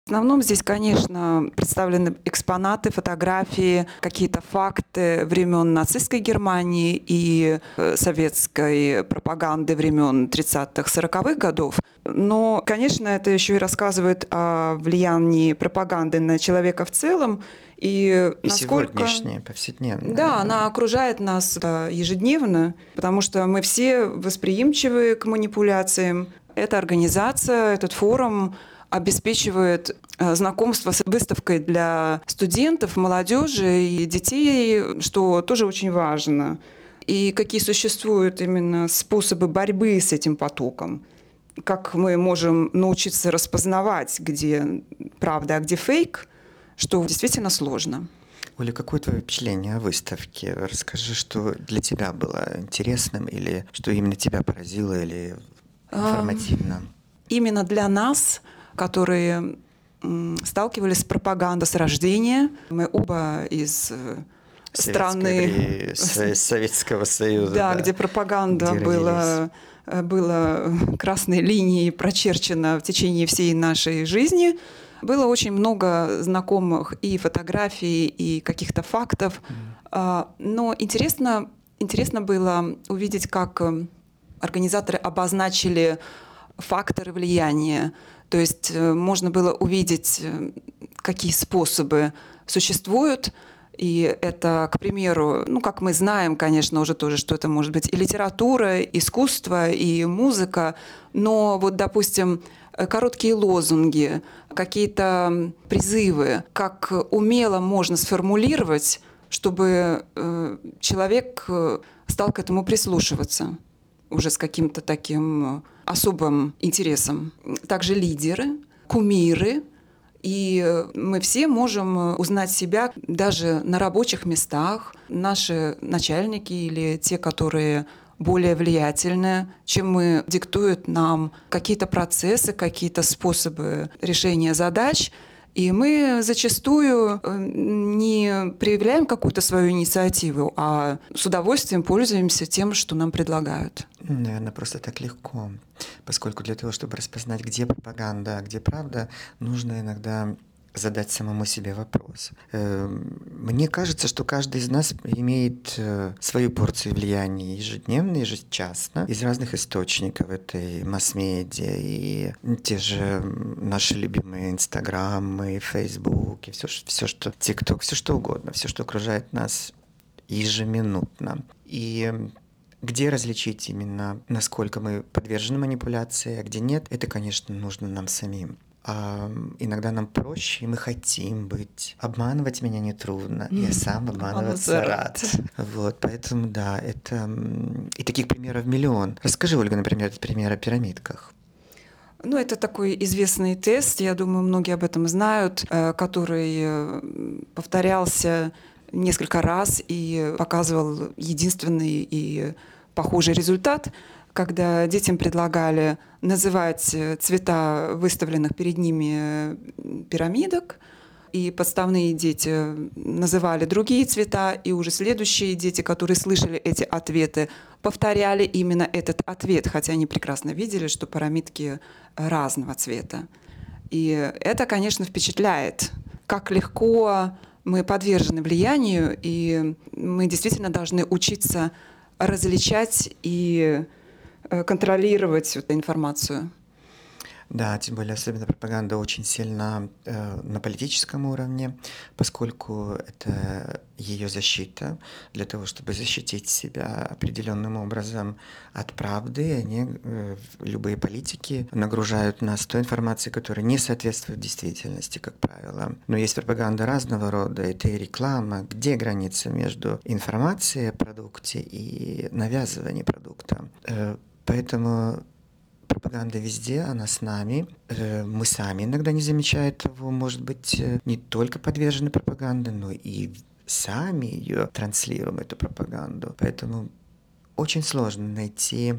В основном здесь, конечно, представлены экспонаты, фотографии, какие-то факты времен нацистской Германии и э, советской пропаганды времен 30-х, 40-х годов. Но, конечно, это еще и рассказывает о влиянии пропаганды на человека в целом и, И насколько... сегодняшнее, повседневное. Да, она окружает нас э, ежедневно, потому что мы все восприимчивы к манипуляциям. Эта организация, этот форум обеспечивает э, знакомство с выставкой для студентов, молодежи и детей, что тоже очень важно. И какие существуют именно способы борьбы с этим потоком. Как мы можем научиться распознавать, где правда, а где фейк, что действительно сложно. Оля, какое твое впечатление о выставке? Расскажи, что для тебя было интересным или что именно тебя поразило или информативно? именно для нас, которые сталкивались с пропагандой с рождения. Мы оба из э, страны, Со- Советского Союза. да, где пропаганда где была, э, была красной линией прочерчена в течение всей нашей жизни. Было очень много знакомых и фотографий, и каких-то фактов. А, Но интересно, интересно было увидеть, как э, организаторы обозначили факторы влияния. То есть э, можно было увидеть, э, какие способы существуют. И это, к примеру, ну, как мы знаем, конечно, уже тоже, что это может быть и литература, и искусство, и музыка. Но вот, допустим, э, короткие лозунги, какие-то призывы, как умело можно сформулировать, чтобы человек стал к этому прислушиваться уже с каким-то таким э, особым интересом. Также лидеры, кумиры, и э, мы все можем э, узнать себя даже на рабочих местах. Наши начальники или те, которые более влиятельны, чем мы, диктуют нам какие-то процессы, какие-то способы решения задач. И мы зачастую э, не проявляем какую-то свою инициативу, а с удовольствием пользуемся тем, что нам предлагают. Наверное, просто так легко. Поскольку для того, чтобы распознать, где пропаганда, а где правда, нужно иногда задать самому себе вопрос. Э, Мне кажется, что каждый из нас имеет э, свою порцию влияния ежедневно, ежечасно, из разных источников. Это и масс-медиа, и те же наши любимые Инстаграмы, Фейсбук, и все, все что ТикТок, все что угодно, все, что окружает нас ежеминутно. И где различить именно, насколько мы подвержены манипуляции, а где нет, это, конечно, нужно нам самим. А иногда нам проще, и мы хотим быть. Обманывать меня нетрудно. Я сам обманываться рад. Вот, поэтому да, это... И таких примеров миллион. Расскажи, Ольга, например, этот пример о пирамидках. Ну, это такой известный тест, я думаю, многие об этом знают, э, который э, повторялся несколько раз и показывал единственный и похожий результат, когда детям предлагали называть э, цвета выставленных перед ними э, пирамидок, и подставные дети называли другие цвета, и уже следующие дети, которые слышали эти ответы, повторяли именно этот ответ, хотя они прекрасно видели, что пирамидки разного цвета. И это, конечно, впечатляет, как легко мы подвержены влиянию, и мы действительно должны учиться различать и контролировать эту информацию. Да, тем более особенно пропаганда очень сильна э, на политическом уровне, поскольку это ее защита для того, чтобы защитить себя определенным образом от правды. Они, э, любые политики нагружают нас той информацией, которая не соответствует действительности, как правило. Но есть пропаганда разного рода, это и реклама. Где граница между информацией о продукте и навязыванием продукта? Э, поэтому пропаганда везде, она с нами. Э, мы сами иногда не замечая того, может быть, э, не только подвержены пропаганде, но и сами ее транслируем, эту пропаганду. Поэтому очень сложно найти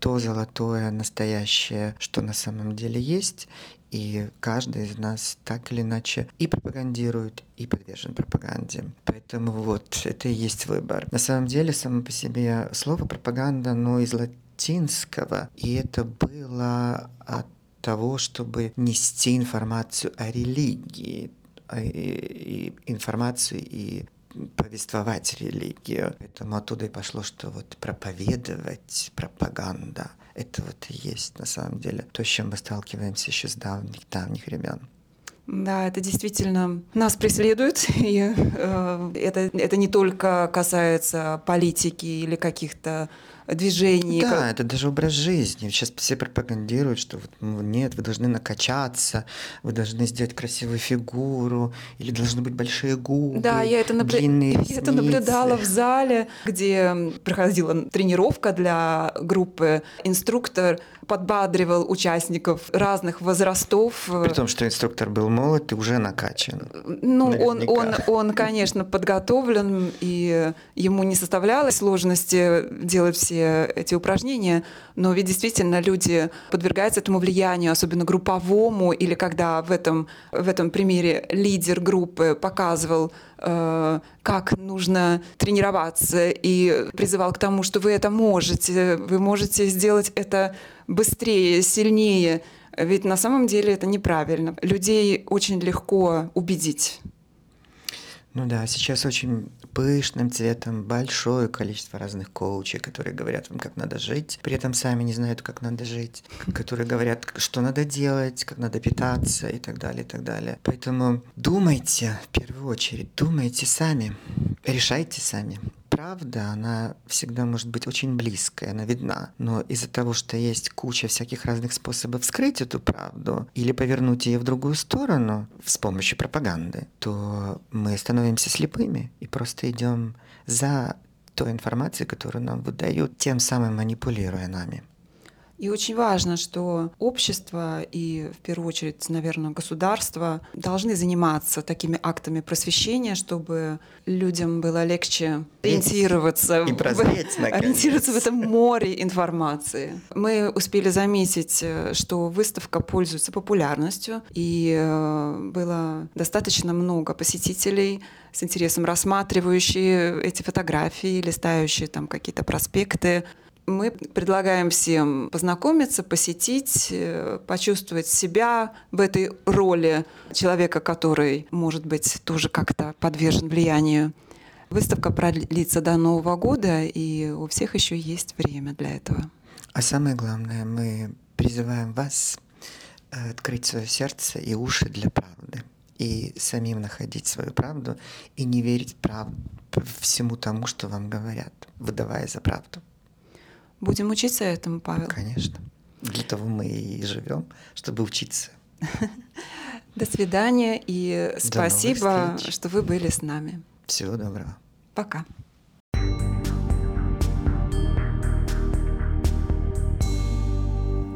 то золотое, настоящее, что на самом деле есть, и каждый из нас так или иначе и пропагандирует, и подвержен пропаганде. Поэтому вот это и есть выбор. На самом деле, само по себе слово пропаганда, ну, из латинского, и это было от того, чтобы нести информацию о религии, и, и информацию и повествовать религию. Поэтому оттуда и пошло, что вот проповедовать, пропаганда, это вот и есть на самом деле то, с чем мы сталкиваемся еще с давних, давних времен. Да, это действительно нас преследует, и э, это, это не только касается политики или каких-то движений. Да, как... это даже образ жизни. Сейчас все пропагандируют, что вот, ну, нет, вы должны накачаться, вы должны сделать красивую фигуру, или должны быть большие губы, да, я это, наблю... я это наблюдала в зале, где проходила тренировка для группы. Инструктор подбадривал участников разных возрастов. При том, что инструктор был молод и уже накачан. Ну, он, он, он, конечно, подготовлен, и ему не составлялось сложности делать все эти упражнения, но ведь действительно люди подвергаются этому влиянию, особенно групповому, или когда в этом, в этом примере лидер группы показывал Э, как нужно тренироваться и призывал к тому, что вы это можете, вы можете сделать это быстрее, сильнее. Ведь на самом деле это неправильно. Людей очень легко убедить. Ну да, сейчас очень пышным цветом большое количество разных коучей, которые говорят вам, как надо жить, при этом сами не знают, как надо жить, которые говорят, что надо делать, как надо питаться и так далее, и так далее. Поэтому думайте, в первую очередь, думайте сами, решайте сами правда, она всегда может быть очень близкая, она видна. Но из-за того, что есть куча всяких разных способов скрыть эту правду или повернуть ее в другую сторону с помощью пропаганды, то мы становимся слепыми и просто идем за той информацией, которую нам выдают, тем самым манипулируя нами. И очень важно, что общество и, в первую очередь, наверное, государство должны заниматься такими актами просвещения, чтобы людям было легче ориентироваться, и прозреть, в, ориентироваться в этом море информации. Мы успели заметить, что выставка пользуется популярностью, и э, было достаточно много посетителей, с интересом рассматривающие эти фотографии, листающие там какие-то проспекты, мы предлагаем всем познакомиться, посетить, э, почувствовать себя в этой роли человека, который, может быть, тоже как-то подвержен влиянию. Выставка продлится до Нового года, и у всех еще есть время для этого. А самое главное, мы призываем вас э, открыть свое сердце и уши для правды и самим находить свою правду и не верить прав... всему тому, что вам говорят, выдавая за правду. Будем учиться этому, Павел. Конечно. Для того мы и живем, чтобы учиться. До свидания и спасибо, что вы были с нами. Всего доброго. Пока.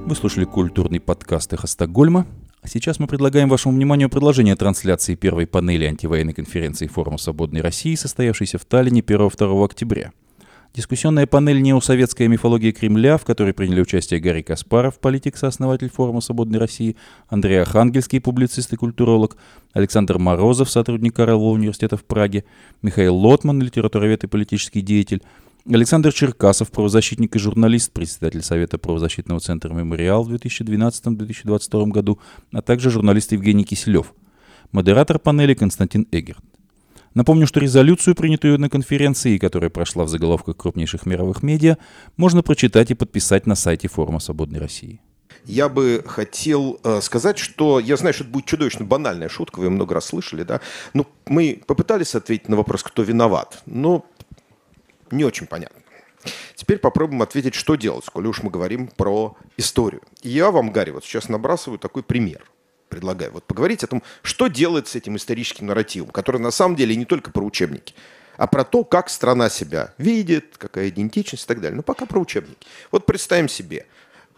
Вы слушали культурный подкаст «Эхо Стокгольма». А сейчас мы предлагаем вашему вниманию продолжение трансляции первой панели антивоенной конференции Форума Свободной России, состоявшейся в Таллине 1-2 октября – Дискуссионная панель «Неосоветская мифология Кремля», в которой приняли участие Гарри Каспаров, политик, сооснователь форума «Свободной России», Андрей Архангельский, публицист и культуролог, Александр Морозов, сотрудник Карлового университета в Праге, Михаил Лотман, литературовед и политический деятель, Александр Черкасов, правозащитник и журналист, председатель Совета правозащитного центра «Мемориал» в 2012-2022 году, а также журналист Евгений Киселев. Модератор панели Константин Эгерт. Напомню, что резолюцию, принятую на конференции, которая прошла в заголовках крупнейших мировых медиа, можно прочитать и подписать на сайте Форума Свободной России. я бы хотел э, сказать, что я знаю, что это будет чудовищно банальная шутка, вы много раз слышали, да. Ну, мы попытались ответить на вопрос, кто виноват, но не очень понятно. Теперь попробуем ответить, что делать, коли уж мы говорим про историю. Я вам, Гарри, вот сейчас набрасываю такой пример. Предлагаю вот поговорить о том, что делать с этим историческим нарративом, который на самом деле не только про учебники, а про то, как страна себя видит, какая идентичность и так далее. Но пока про учебники. Вот представим себе,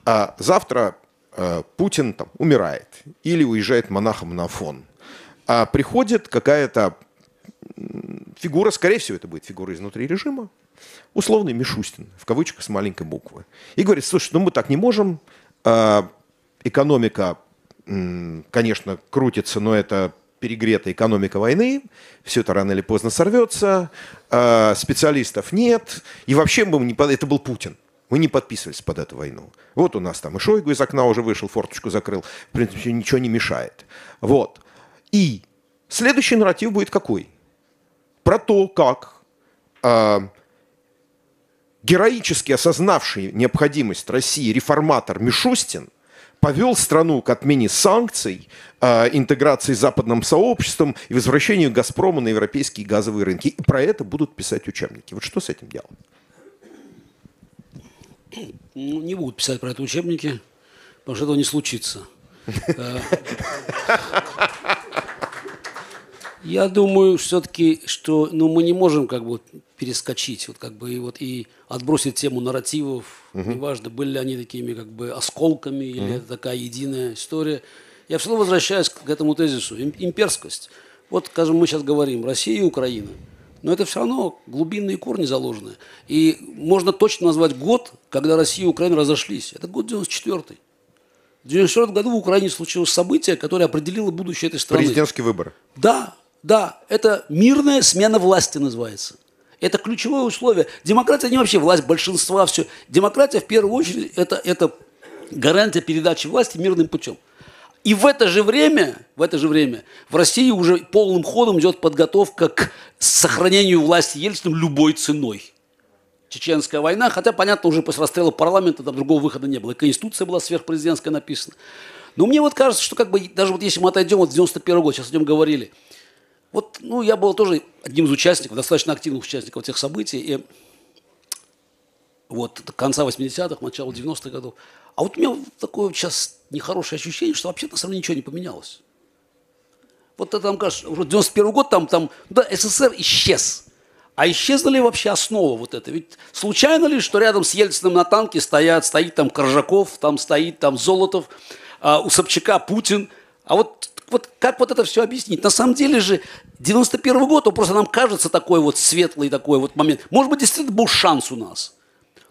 а завтра а, Путин там умирает или уезжает монахом на Афон, а приходит какая-то фигура, скорее всего, это будет фигура изнутри режима, условный Мишустин, в кавычках с маленькой буквы, и говорит, слушай, ну мы так не можем, а, экономика, конечно, крутится, но это перегретая экономика войны, все это рано или поздно сорвется, а, специалистов нет, и вообще мы не, это был Путин. Мы не подписывались под эту войну. Вот у нас там и Шойгу из окна уже вышел, форточку закрыл. В принципе, ничего не мешает. Вот. И следующий нарратив будет какой? Про то, как э, героически осознавший необходимость России реформатор Мишустин повел страну к отмене санкций, э, интеграции с западным сообществом и возвращению «Газпрома» на европейские газовые рынки. И про это будут писать учебники. Вот что с этим делать? Ну, не будут писать про это учебники, потому что этого не случится. Я думаю, все-таки, что ну, мы не можем как бы перескочить, вот как бы и вот и отбросить тему нарративов, угу. неважно, были ли они такими как бы осколками или угу. это такая единая история. Я все равно возвращаюсь к этому тезису. Имперскость. Вот, скажем, мы сейчас говорим Россия и Украина. Но это все равно глубинные корни заложены. И можно точно назвать год, когда Россия и Украина разошлись. Это год 94-й. В 94 году в Украине случилось событие, которое определило будущее этой страны. Президентский выбор. Да, да, это мирная смена власти называется. Это ключевое условие. Демократия не вообще власть большинства, все. Демократия в первую очередь это, это гарантия передачи власти мирным путем. И в это же время, в это же время в России уже полным ходом идет подготовка к сохранению власти Ельциным любой ценой. Чеченская война, хотя, понятно, уже после расстрела парламента там другого выхода не было. И Конституция была сверхпрезидентская написана. Но мне вот кажется, что как бы, даже вот если мы отойдем вот в 91 год, сейчас о нем говорили, вот, ну, я был тоже одним из участников, достаточно активных участников этих событий, и вот до конца 80-х, начала 90-х годов. А вот у меня такое сейчас нехорошее ощущение, что вообще на самом деле ничего не поменялось. Вот это там кажется, уже 91 год, там, там, да, СССР исчез. А исчезла ли вообще основа вот это? Ведь случайно ли, что рядом с Ельциным на танке стоят, стоит там Коржаков, там стоит там Золотов, а у Собчака Путин. А вот, вот как вот это все объяснить? На самом деле же 91 год, он просто нам кажется такой вот светлый такой вот момент. Может быть, действительно был шанс у нас.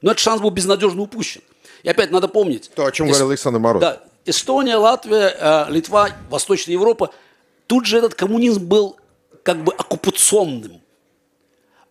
Но этот шанс был безнадежно упущен. И опять надо помнить. То, о чем Эс... говорил Александр Мороз. Да, Эстония, Латвия, э, Литва, Восточная Европа. Тут же этот коммунизм был как бы оккупационным.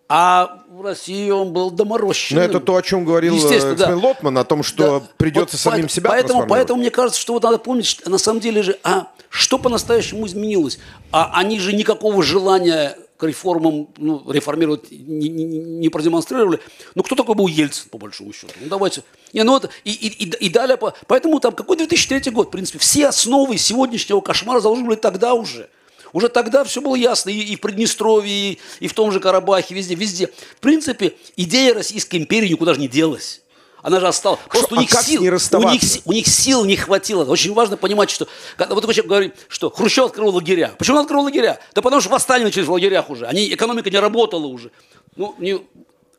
А в России он был доморощенным. Но это то, о чем говорил Эксмен да. Лотман, о том, что да. придется вот самим поэтому, себя поэтому, поэтому мне кажется, что вот надо помнить, что на самом деле же, а что по-настоящему изменилось? А они же никакого желания к реформам, ну, реформировать не, не, не продемонстрировали. Ну, кто такой был Ельцин, по большому счету? Ну, давайте. Не, ну, это, и, и, и, и далее, по, поэтому там какой 2003 год, в принципе, все основы сегодняшнего кошмара заложены были тогда уже. Уже тогда все было ясно и, и в Приднестровье, и, в том же Карабахе, везде, везде. В принципе, идея Российской империи никуда же не делась. Она же осталась. Просто Шо, у них а сил, не у них, у них сил не хватило. Очень важно понимать, что когда вот такой человек говорит, что Хрущев открыл лагеря. Почему он открыл лагеря? Да потому что восстание начались в лагерях уже. Они, экономика не работала уже. Ну, не,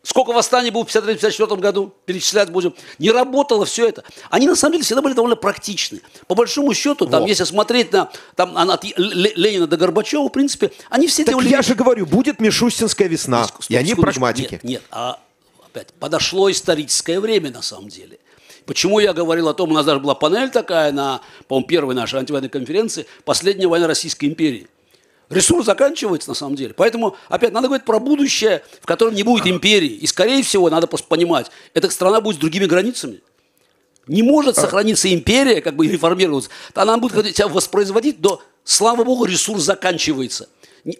Сколько восстаний было в 1953-1954 году, перечислять будем. Не работало все это. Они на самом деле всегда были довольно практичны. По большому счету, там, вот. если смотреть на там, от Ленина до Горбачева, в принципе, они все так делали... я же говорю, будет Мишустинская весна, стоп, и они прагматики. Нет, нет, а опять, подошло историческое время на самом деле. Почему я говорил о том, у нас даже была панель такая на, по-моему, первой нашей антивоенной конференции «Последняя война Российской империи». Ресурс заканчивается на самом деле. Поэтому, опять, надо говорить про будущее, в котором не будет империи. И, скорее всего, надо просто понимать, эта страна будет с другими границами. Не может а сохраниться империя, как бы реформироваться. Она будет себя воспроизводить, но, слава богу, ресурс заканчивается.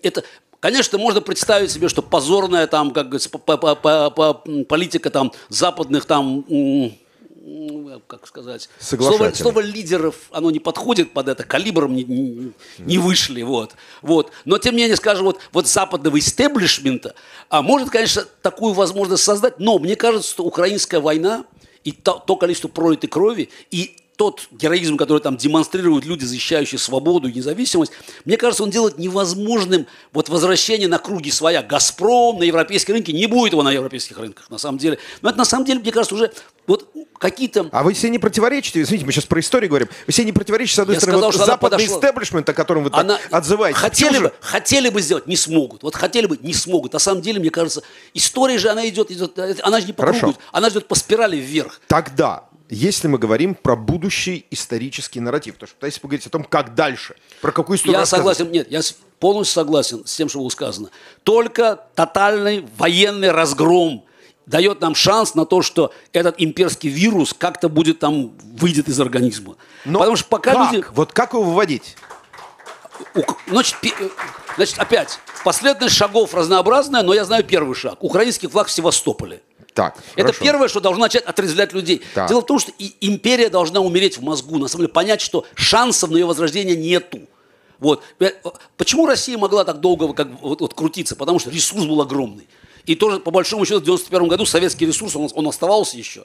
Это, конечно, можно представить себе, что позорная там, как говорится, политика там западных там как сказать, слово, слово лидеров, оно не подходит под это, калибром не, не- не вышли, вот, вот. Но, тем не менее, скажем, вот, вот западного истеблишмента, а может, конечно, такую возможность создать, но мне кажется, что украинская война и то, то количество пролитой крови, и тот героизм, который там демонстрируют люди, защищающие свободу и независимость, мне кажется, он делает невозможным вот возвращение на круги своя. «Газпром» на европейские рынки, не будет его на европейских рынках, на самом деле. Но это на самом деле, мне кажется, уже вот какие-то... А вы себе не противоречите? Извините, мы сейчас про историю говорим. Вы себе не противоречите, с одной Я стороны, сказал, вот западный подошла. истеблишмент, о котором вы так Она- отзываетесь. Хотели бы, хотели бы сделать, не смогут. Вот хотели бы, не смогут. На самом деле, мне кажется, история же, она идет, идет она же не по Хорошо. кругу, она идет по спирали вверх. Тогда, если мы говорим про будущий исторический нарратив, то что пытаетесь поговорить о том, как дальше, про какую историю Я согласен, нет, я полностью согласен с тем, что было сказано. Только тотальный военный разгром дает нам шанс на то, что этот имперский вирус как-то будет там, выйдет из организма. Но Потому что пока как? люди... Вот как его выводить? Значит, э, значит, опять, последовательность шагов разнообразная, но я знаю первый шаг. Украинский флаг в Севастополе. Так, Это хорошо. первое, что должно начать отрезвлять людей. Так. Дело в том, что и империя должна умереть в мозгу, на самом деле понять, что шансов на ее возрождение нету. Вот. Э, Почему Россия могла так долго как, вот, вот крутиться? Потому что ресурс был огромный. И тоже, по большому счету, в 91 году советский ресурс, он, он оставался еще.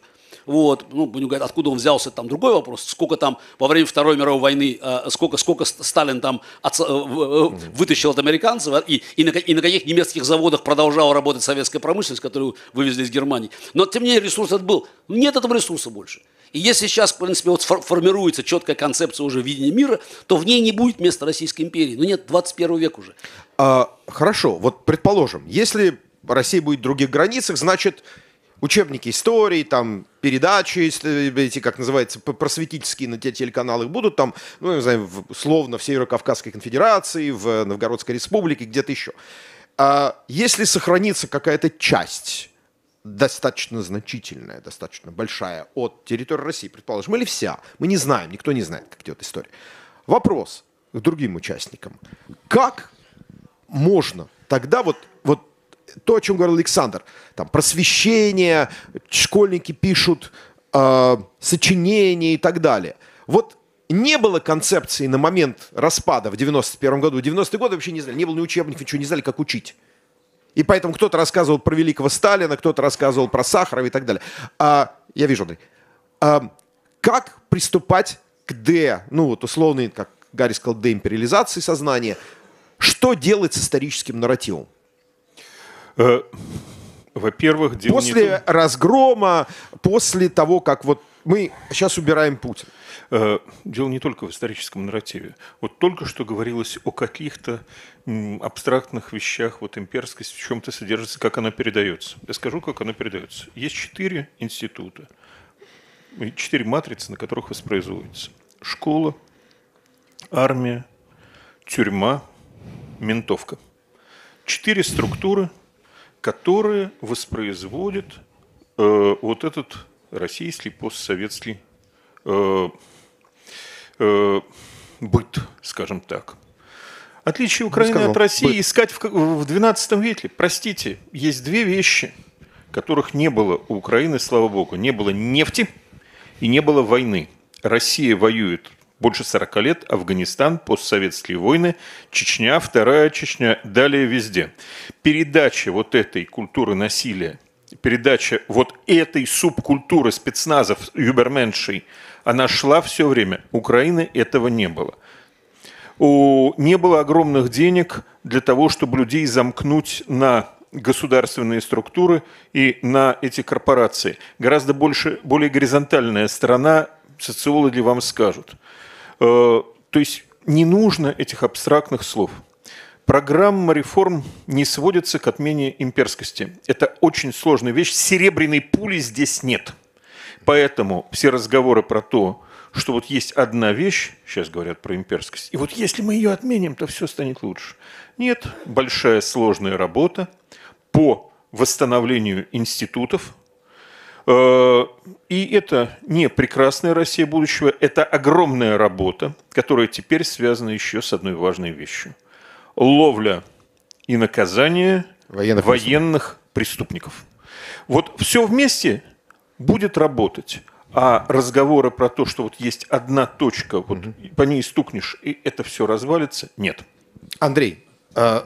Вот, ну, будем говорить, откуда он взялся, там другой вопрос. Сколько там во время Второй мировой войны, э, сколько, сколько Ст- Сталин там отца- э, э, вытащил от американцев, и, и, на, и на каких немецких заводах продолжала работать советская промышленность, которую вывезли из Германии. Но, тем не менее, ресурс этот был. Нет этого ресурса больше. И если сейчас, в принципе, вот формируется четкая концепция уже видения мира, то в ней не будет места Российской империи. Ну нет, 21 век уже. А, хорошо, вот предположим, если Россия будет в других границах, значит, учебники истории, там, передачи, если эти, как называется, просветительские на те телеканалах будут там, ну, не знаю, в- условно, в Северо-Кавказской конфедерации, в Новгородской республике, где-то еще. А если сохранится какая-то часть достаточно значительная, достаточно большая от территории России, предположим, или вся, мы не знаем, никто не знает, как идет история. Вопрос к другим участникам. Как можно тогда вот то, о чем говорил Александр, там просвещение, школьники пишут э, сочинения и так далее. Вот не было концепции на момент распада в 91 году. В 90-е годы вообще не знали, не было ни учебников, ничего не знали, как учить. И поэтому кто-то рассказывал про великого Сталина, кто-то рассказывал про Сахарова и так далее. А, я вижу, Андрей. А, как приступать к де, ну вот условной, как Гарри сказал, деимпериализации сознания? Что делать с историческим нарративом? Э, Во-первых, не После то- разгрома, после того, как вот мы сейчас убираем Путин. Э, Дело не только в историческом нарративе. Вот только что говорилось о каких-то абстрактных вещах, вот имперскость в чем-то содержится, как она передается. Я скажу, как она передается. Есть четыре института, четыре матрицы, на которых воспроизводится. Школа, армия, тюрьма, ментовка. Четыре структуры, которые воспроизводят э, вот этот российский постсоветский э, э, быт, скажем так. Отличие Украины сказал, от России быт. искать в, в 12 веке. Простите, есть две вещи, которых не было у Украины, слава богу. Не было нефти и не было войны. Россия воюет больше 40 лет, Афганистан, постсоветские войны, Чечня, вторая Чечня, далее везде. Передача вот этой культуры насилия, передача вот этой субкультуры спецназов юберменшей, она шла все время. Украины этого не было. У- не было огромных денег для того, чтобы людей замкнуть на государственные структуры и на эти корпорации. Гораздо больше, более горизонтальная сторона, социологи вам скажут. Э, То есть не нужно этих абстрактных слов. Программа реформ не сводится к отмене имперскости. Это очень сложная вещь. Серебряной пули здесь нет. Поэтому все разговоры про то, что вот есть одна вещь, сейчас говорят про имперскость, и вот если мы ее отменим, то все станет лучше. Нет, большая сложная работа по восстановлению институтов, И это не прекрасная Россия будущего, это огромная работа, которая теперь связана еще с одной важной вещью. Ловля и наказание Военных военных преступников. Вот все вместе будет работать. А разговоры про то, что вот есть одна точка, вот по ней стукнешь, и это все развалится, нет. Андрей, э,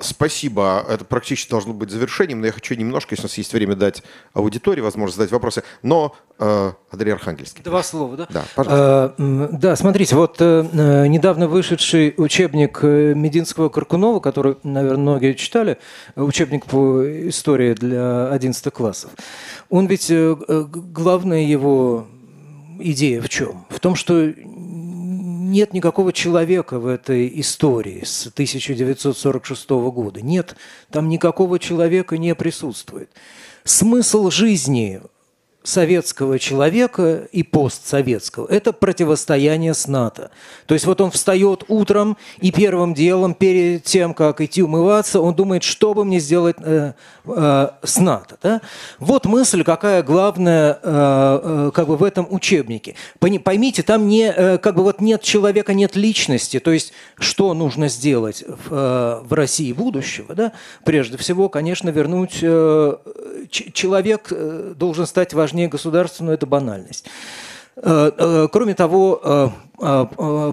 спасибо. Это практически должно быть завершением, но я хочу немножко, если у нас есть время, дать аудитории возможность задать вопросы. Но э, Андрей Архангельский. Два слова, да? Да, пожалуйста. А, да, смотрите, вот э, э, недавно вышедший учебник э, Мединского Каркунова, который, наверное, многие читали, учебник по истории для 11 классов, он ведь, э, э, главная его идея в чем? В том, что нет никакого человека в этой истории с 1946 года. Нет, там никакого человека не присутствует. Смысл жизни советского человека и постсоветского – это противостояние с НАТО. То есть вот он встает утром и первым делом, перед тем, как идти умываться, он думает, что бы мне сделать э, э, с НАТО. Да? Вот мысль, какая главная э, э, как бы в этом учебнике. Поймите, там не, э, как бы вот нет человека, нет личности. То есть что нужно сделать в, э, в России будущего? Да? Прежде всего, конечно, вернуть... э, Человек э, должен стать важнее государства, но это банальность. Э, э, Кроме того, э,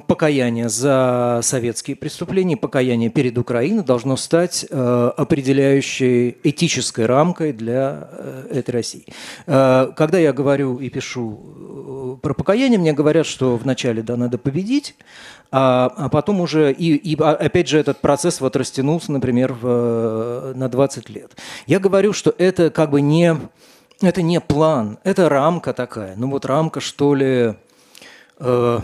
покаяние за советские преступления, покаяние перед Украиной должно стать определяющей этической рамкой для этой России. Когда я говорю и пишу про покаяние, мне говорят, что вначале да, надо победить, а, а потом уже, и, и а- опять же этот процесс вот растянулся, например, в, на 20 лет. Я говорю, что это как бы не, это не план, это рамка такая. Ну вот рамка, что ли, э,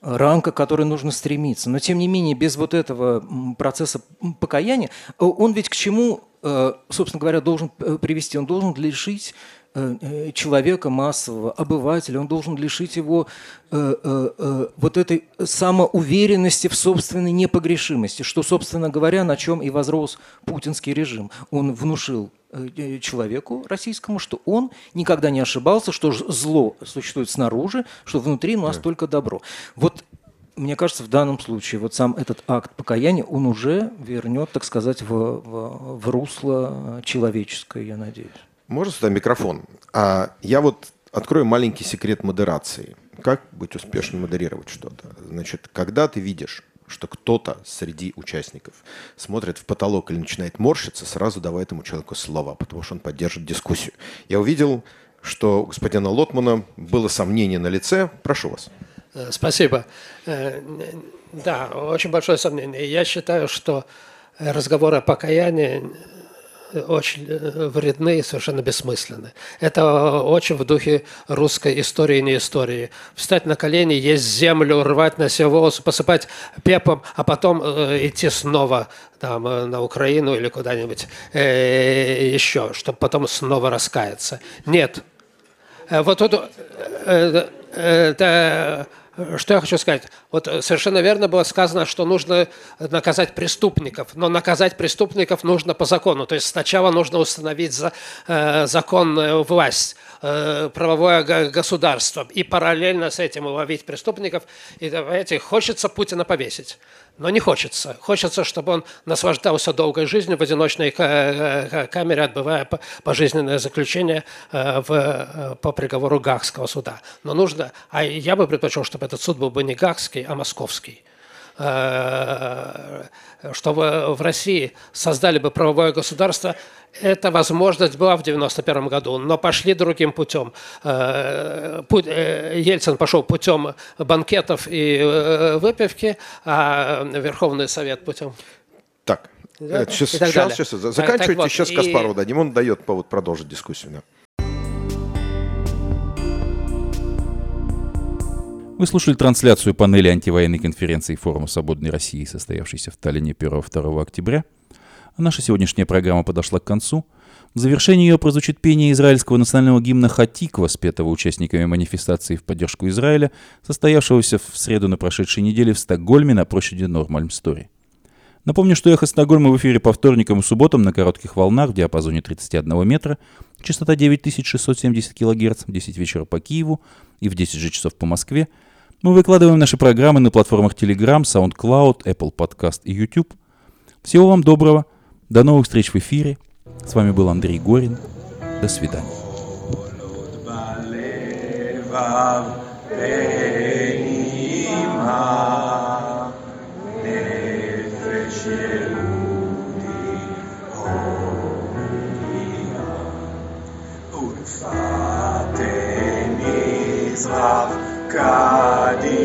рамка, к которой нужно стремиться. Но тем не менее, без вот этого процесса покаяния, э, он ведь к чему, э, собственно говоря, должен э, привести? Он должен лишить э, человека массового, обывателя, он должен лишить его э, э, вот этой самоуверенности в собственной непогрешимости, что, собственно говоря, на чем и возрос путинский режим. Он внушил человеку российскому, что он никогда не ошибался, что зло существует снаружи, что внутри у нас только добро. Вот мне кажется, в данном случае вот сам этот акт покаяния, он уже вернет, так сказать, в, в, в русло человеческое, я надеюсь. Можно сюда микрофон? А, я вот открою маленький секрет модерации. Как быть успешно модерировать что-то? Значит, когда ты видишь, что кто-то среди участников смотрит в потолок или начинает морщиться, сразу давай этому человеку слово, потому что он поддержит дискуссию. Я увидел, что у господина Лотмана было сомнение на лице. Прошу вас. Э, Спасибо. Э, Да, очень большое сомнение. Я считаю, что разговоры о покаянии очень э, вредны и совершенно бессмысленны. Это очень в духе русской истории не истории. Встать на колени, есть землю, рвать на себе волосы, посыпать пепом, а потом э, идти снова там, э, на Украину или куда-нибудь еще, чтобы потом снова раскаяться. Нет, Вот тут, это, что я хочу сказать. Вот э, совершенно верно было сказано, что нужно наказать преступников, но наказать преступников нужно по закону. То есть сначала нужно установить за, э, законную власть, э, правовое го- государство, и параллельно с этим уловить преступников. И давайте, хочется Путина повесить. Но не хочется. Хочется, чтобы он наслаждался долгой жизнью в одиночной ка- камере, отбывая по- пожизненное заключение э, в, э, по приговору Гаагского суда. Но нужно, а я бы предпочел, чтобы этот суд был бы не Гаагский, а Московский. Э, Чтобы в России создали бы правовое государство, эта возможность была в 91 году, но пошли другим путем. Э, э, Ельцин пошел путем банкетов и выпивки, а Верховный Совет путем Так, Да, сейчас, и сейчас, сейчас, заканчивайте, так вот, сейчас и- Каспарову дадим, он дает повод продолжить дискуссию. да. Вы слушали трансляцию панели антивоенной конференции Форума Свободной России, состоявшейся в Таллине 1-2 октября. Наша сегодняшняя программа подошла к концу. В завершении ее прозвучит пение израильского национального гимна «Хатиква», спетого участниками манифестации в поддержку Израиля, состоявшегося в среду на прошедшей неделе в Стокгольме на площади Нормальм-Стори. Напомню, что «Эхо Стокгольма» в эфире по вторникам и субботам на коротких волнах в диапазоне 31 метра, частота 9670 кГц, 10 вечера по Киеву и в 10 же часов по Москве. Мы выкладываем наши программы на платформах Telegram, SoundCloud, Apple Podcast и YouTube. Всего вам доброго, до новых встреч в эфире. С вами был Андрей Горин. До свидания. Kadima.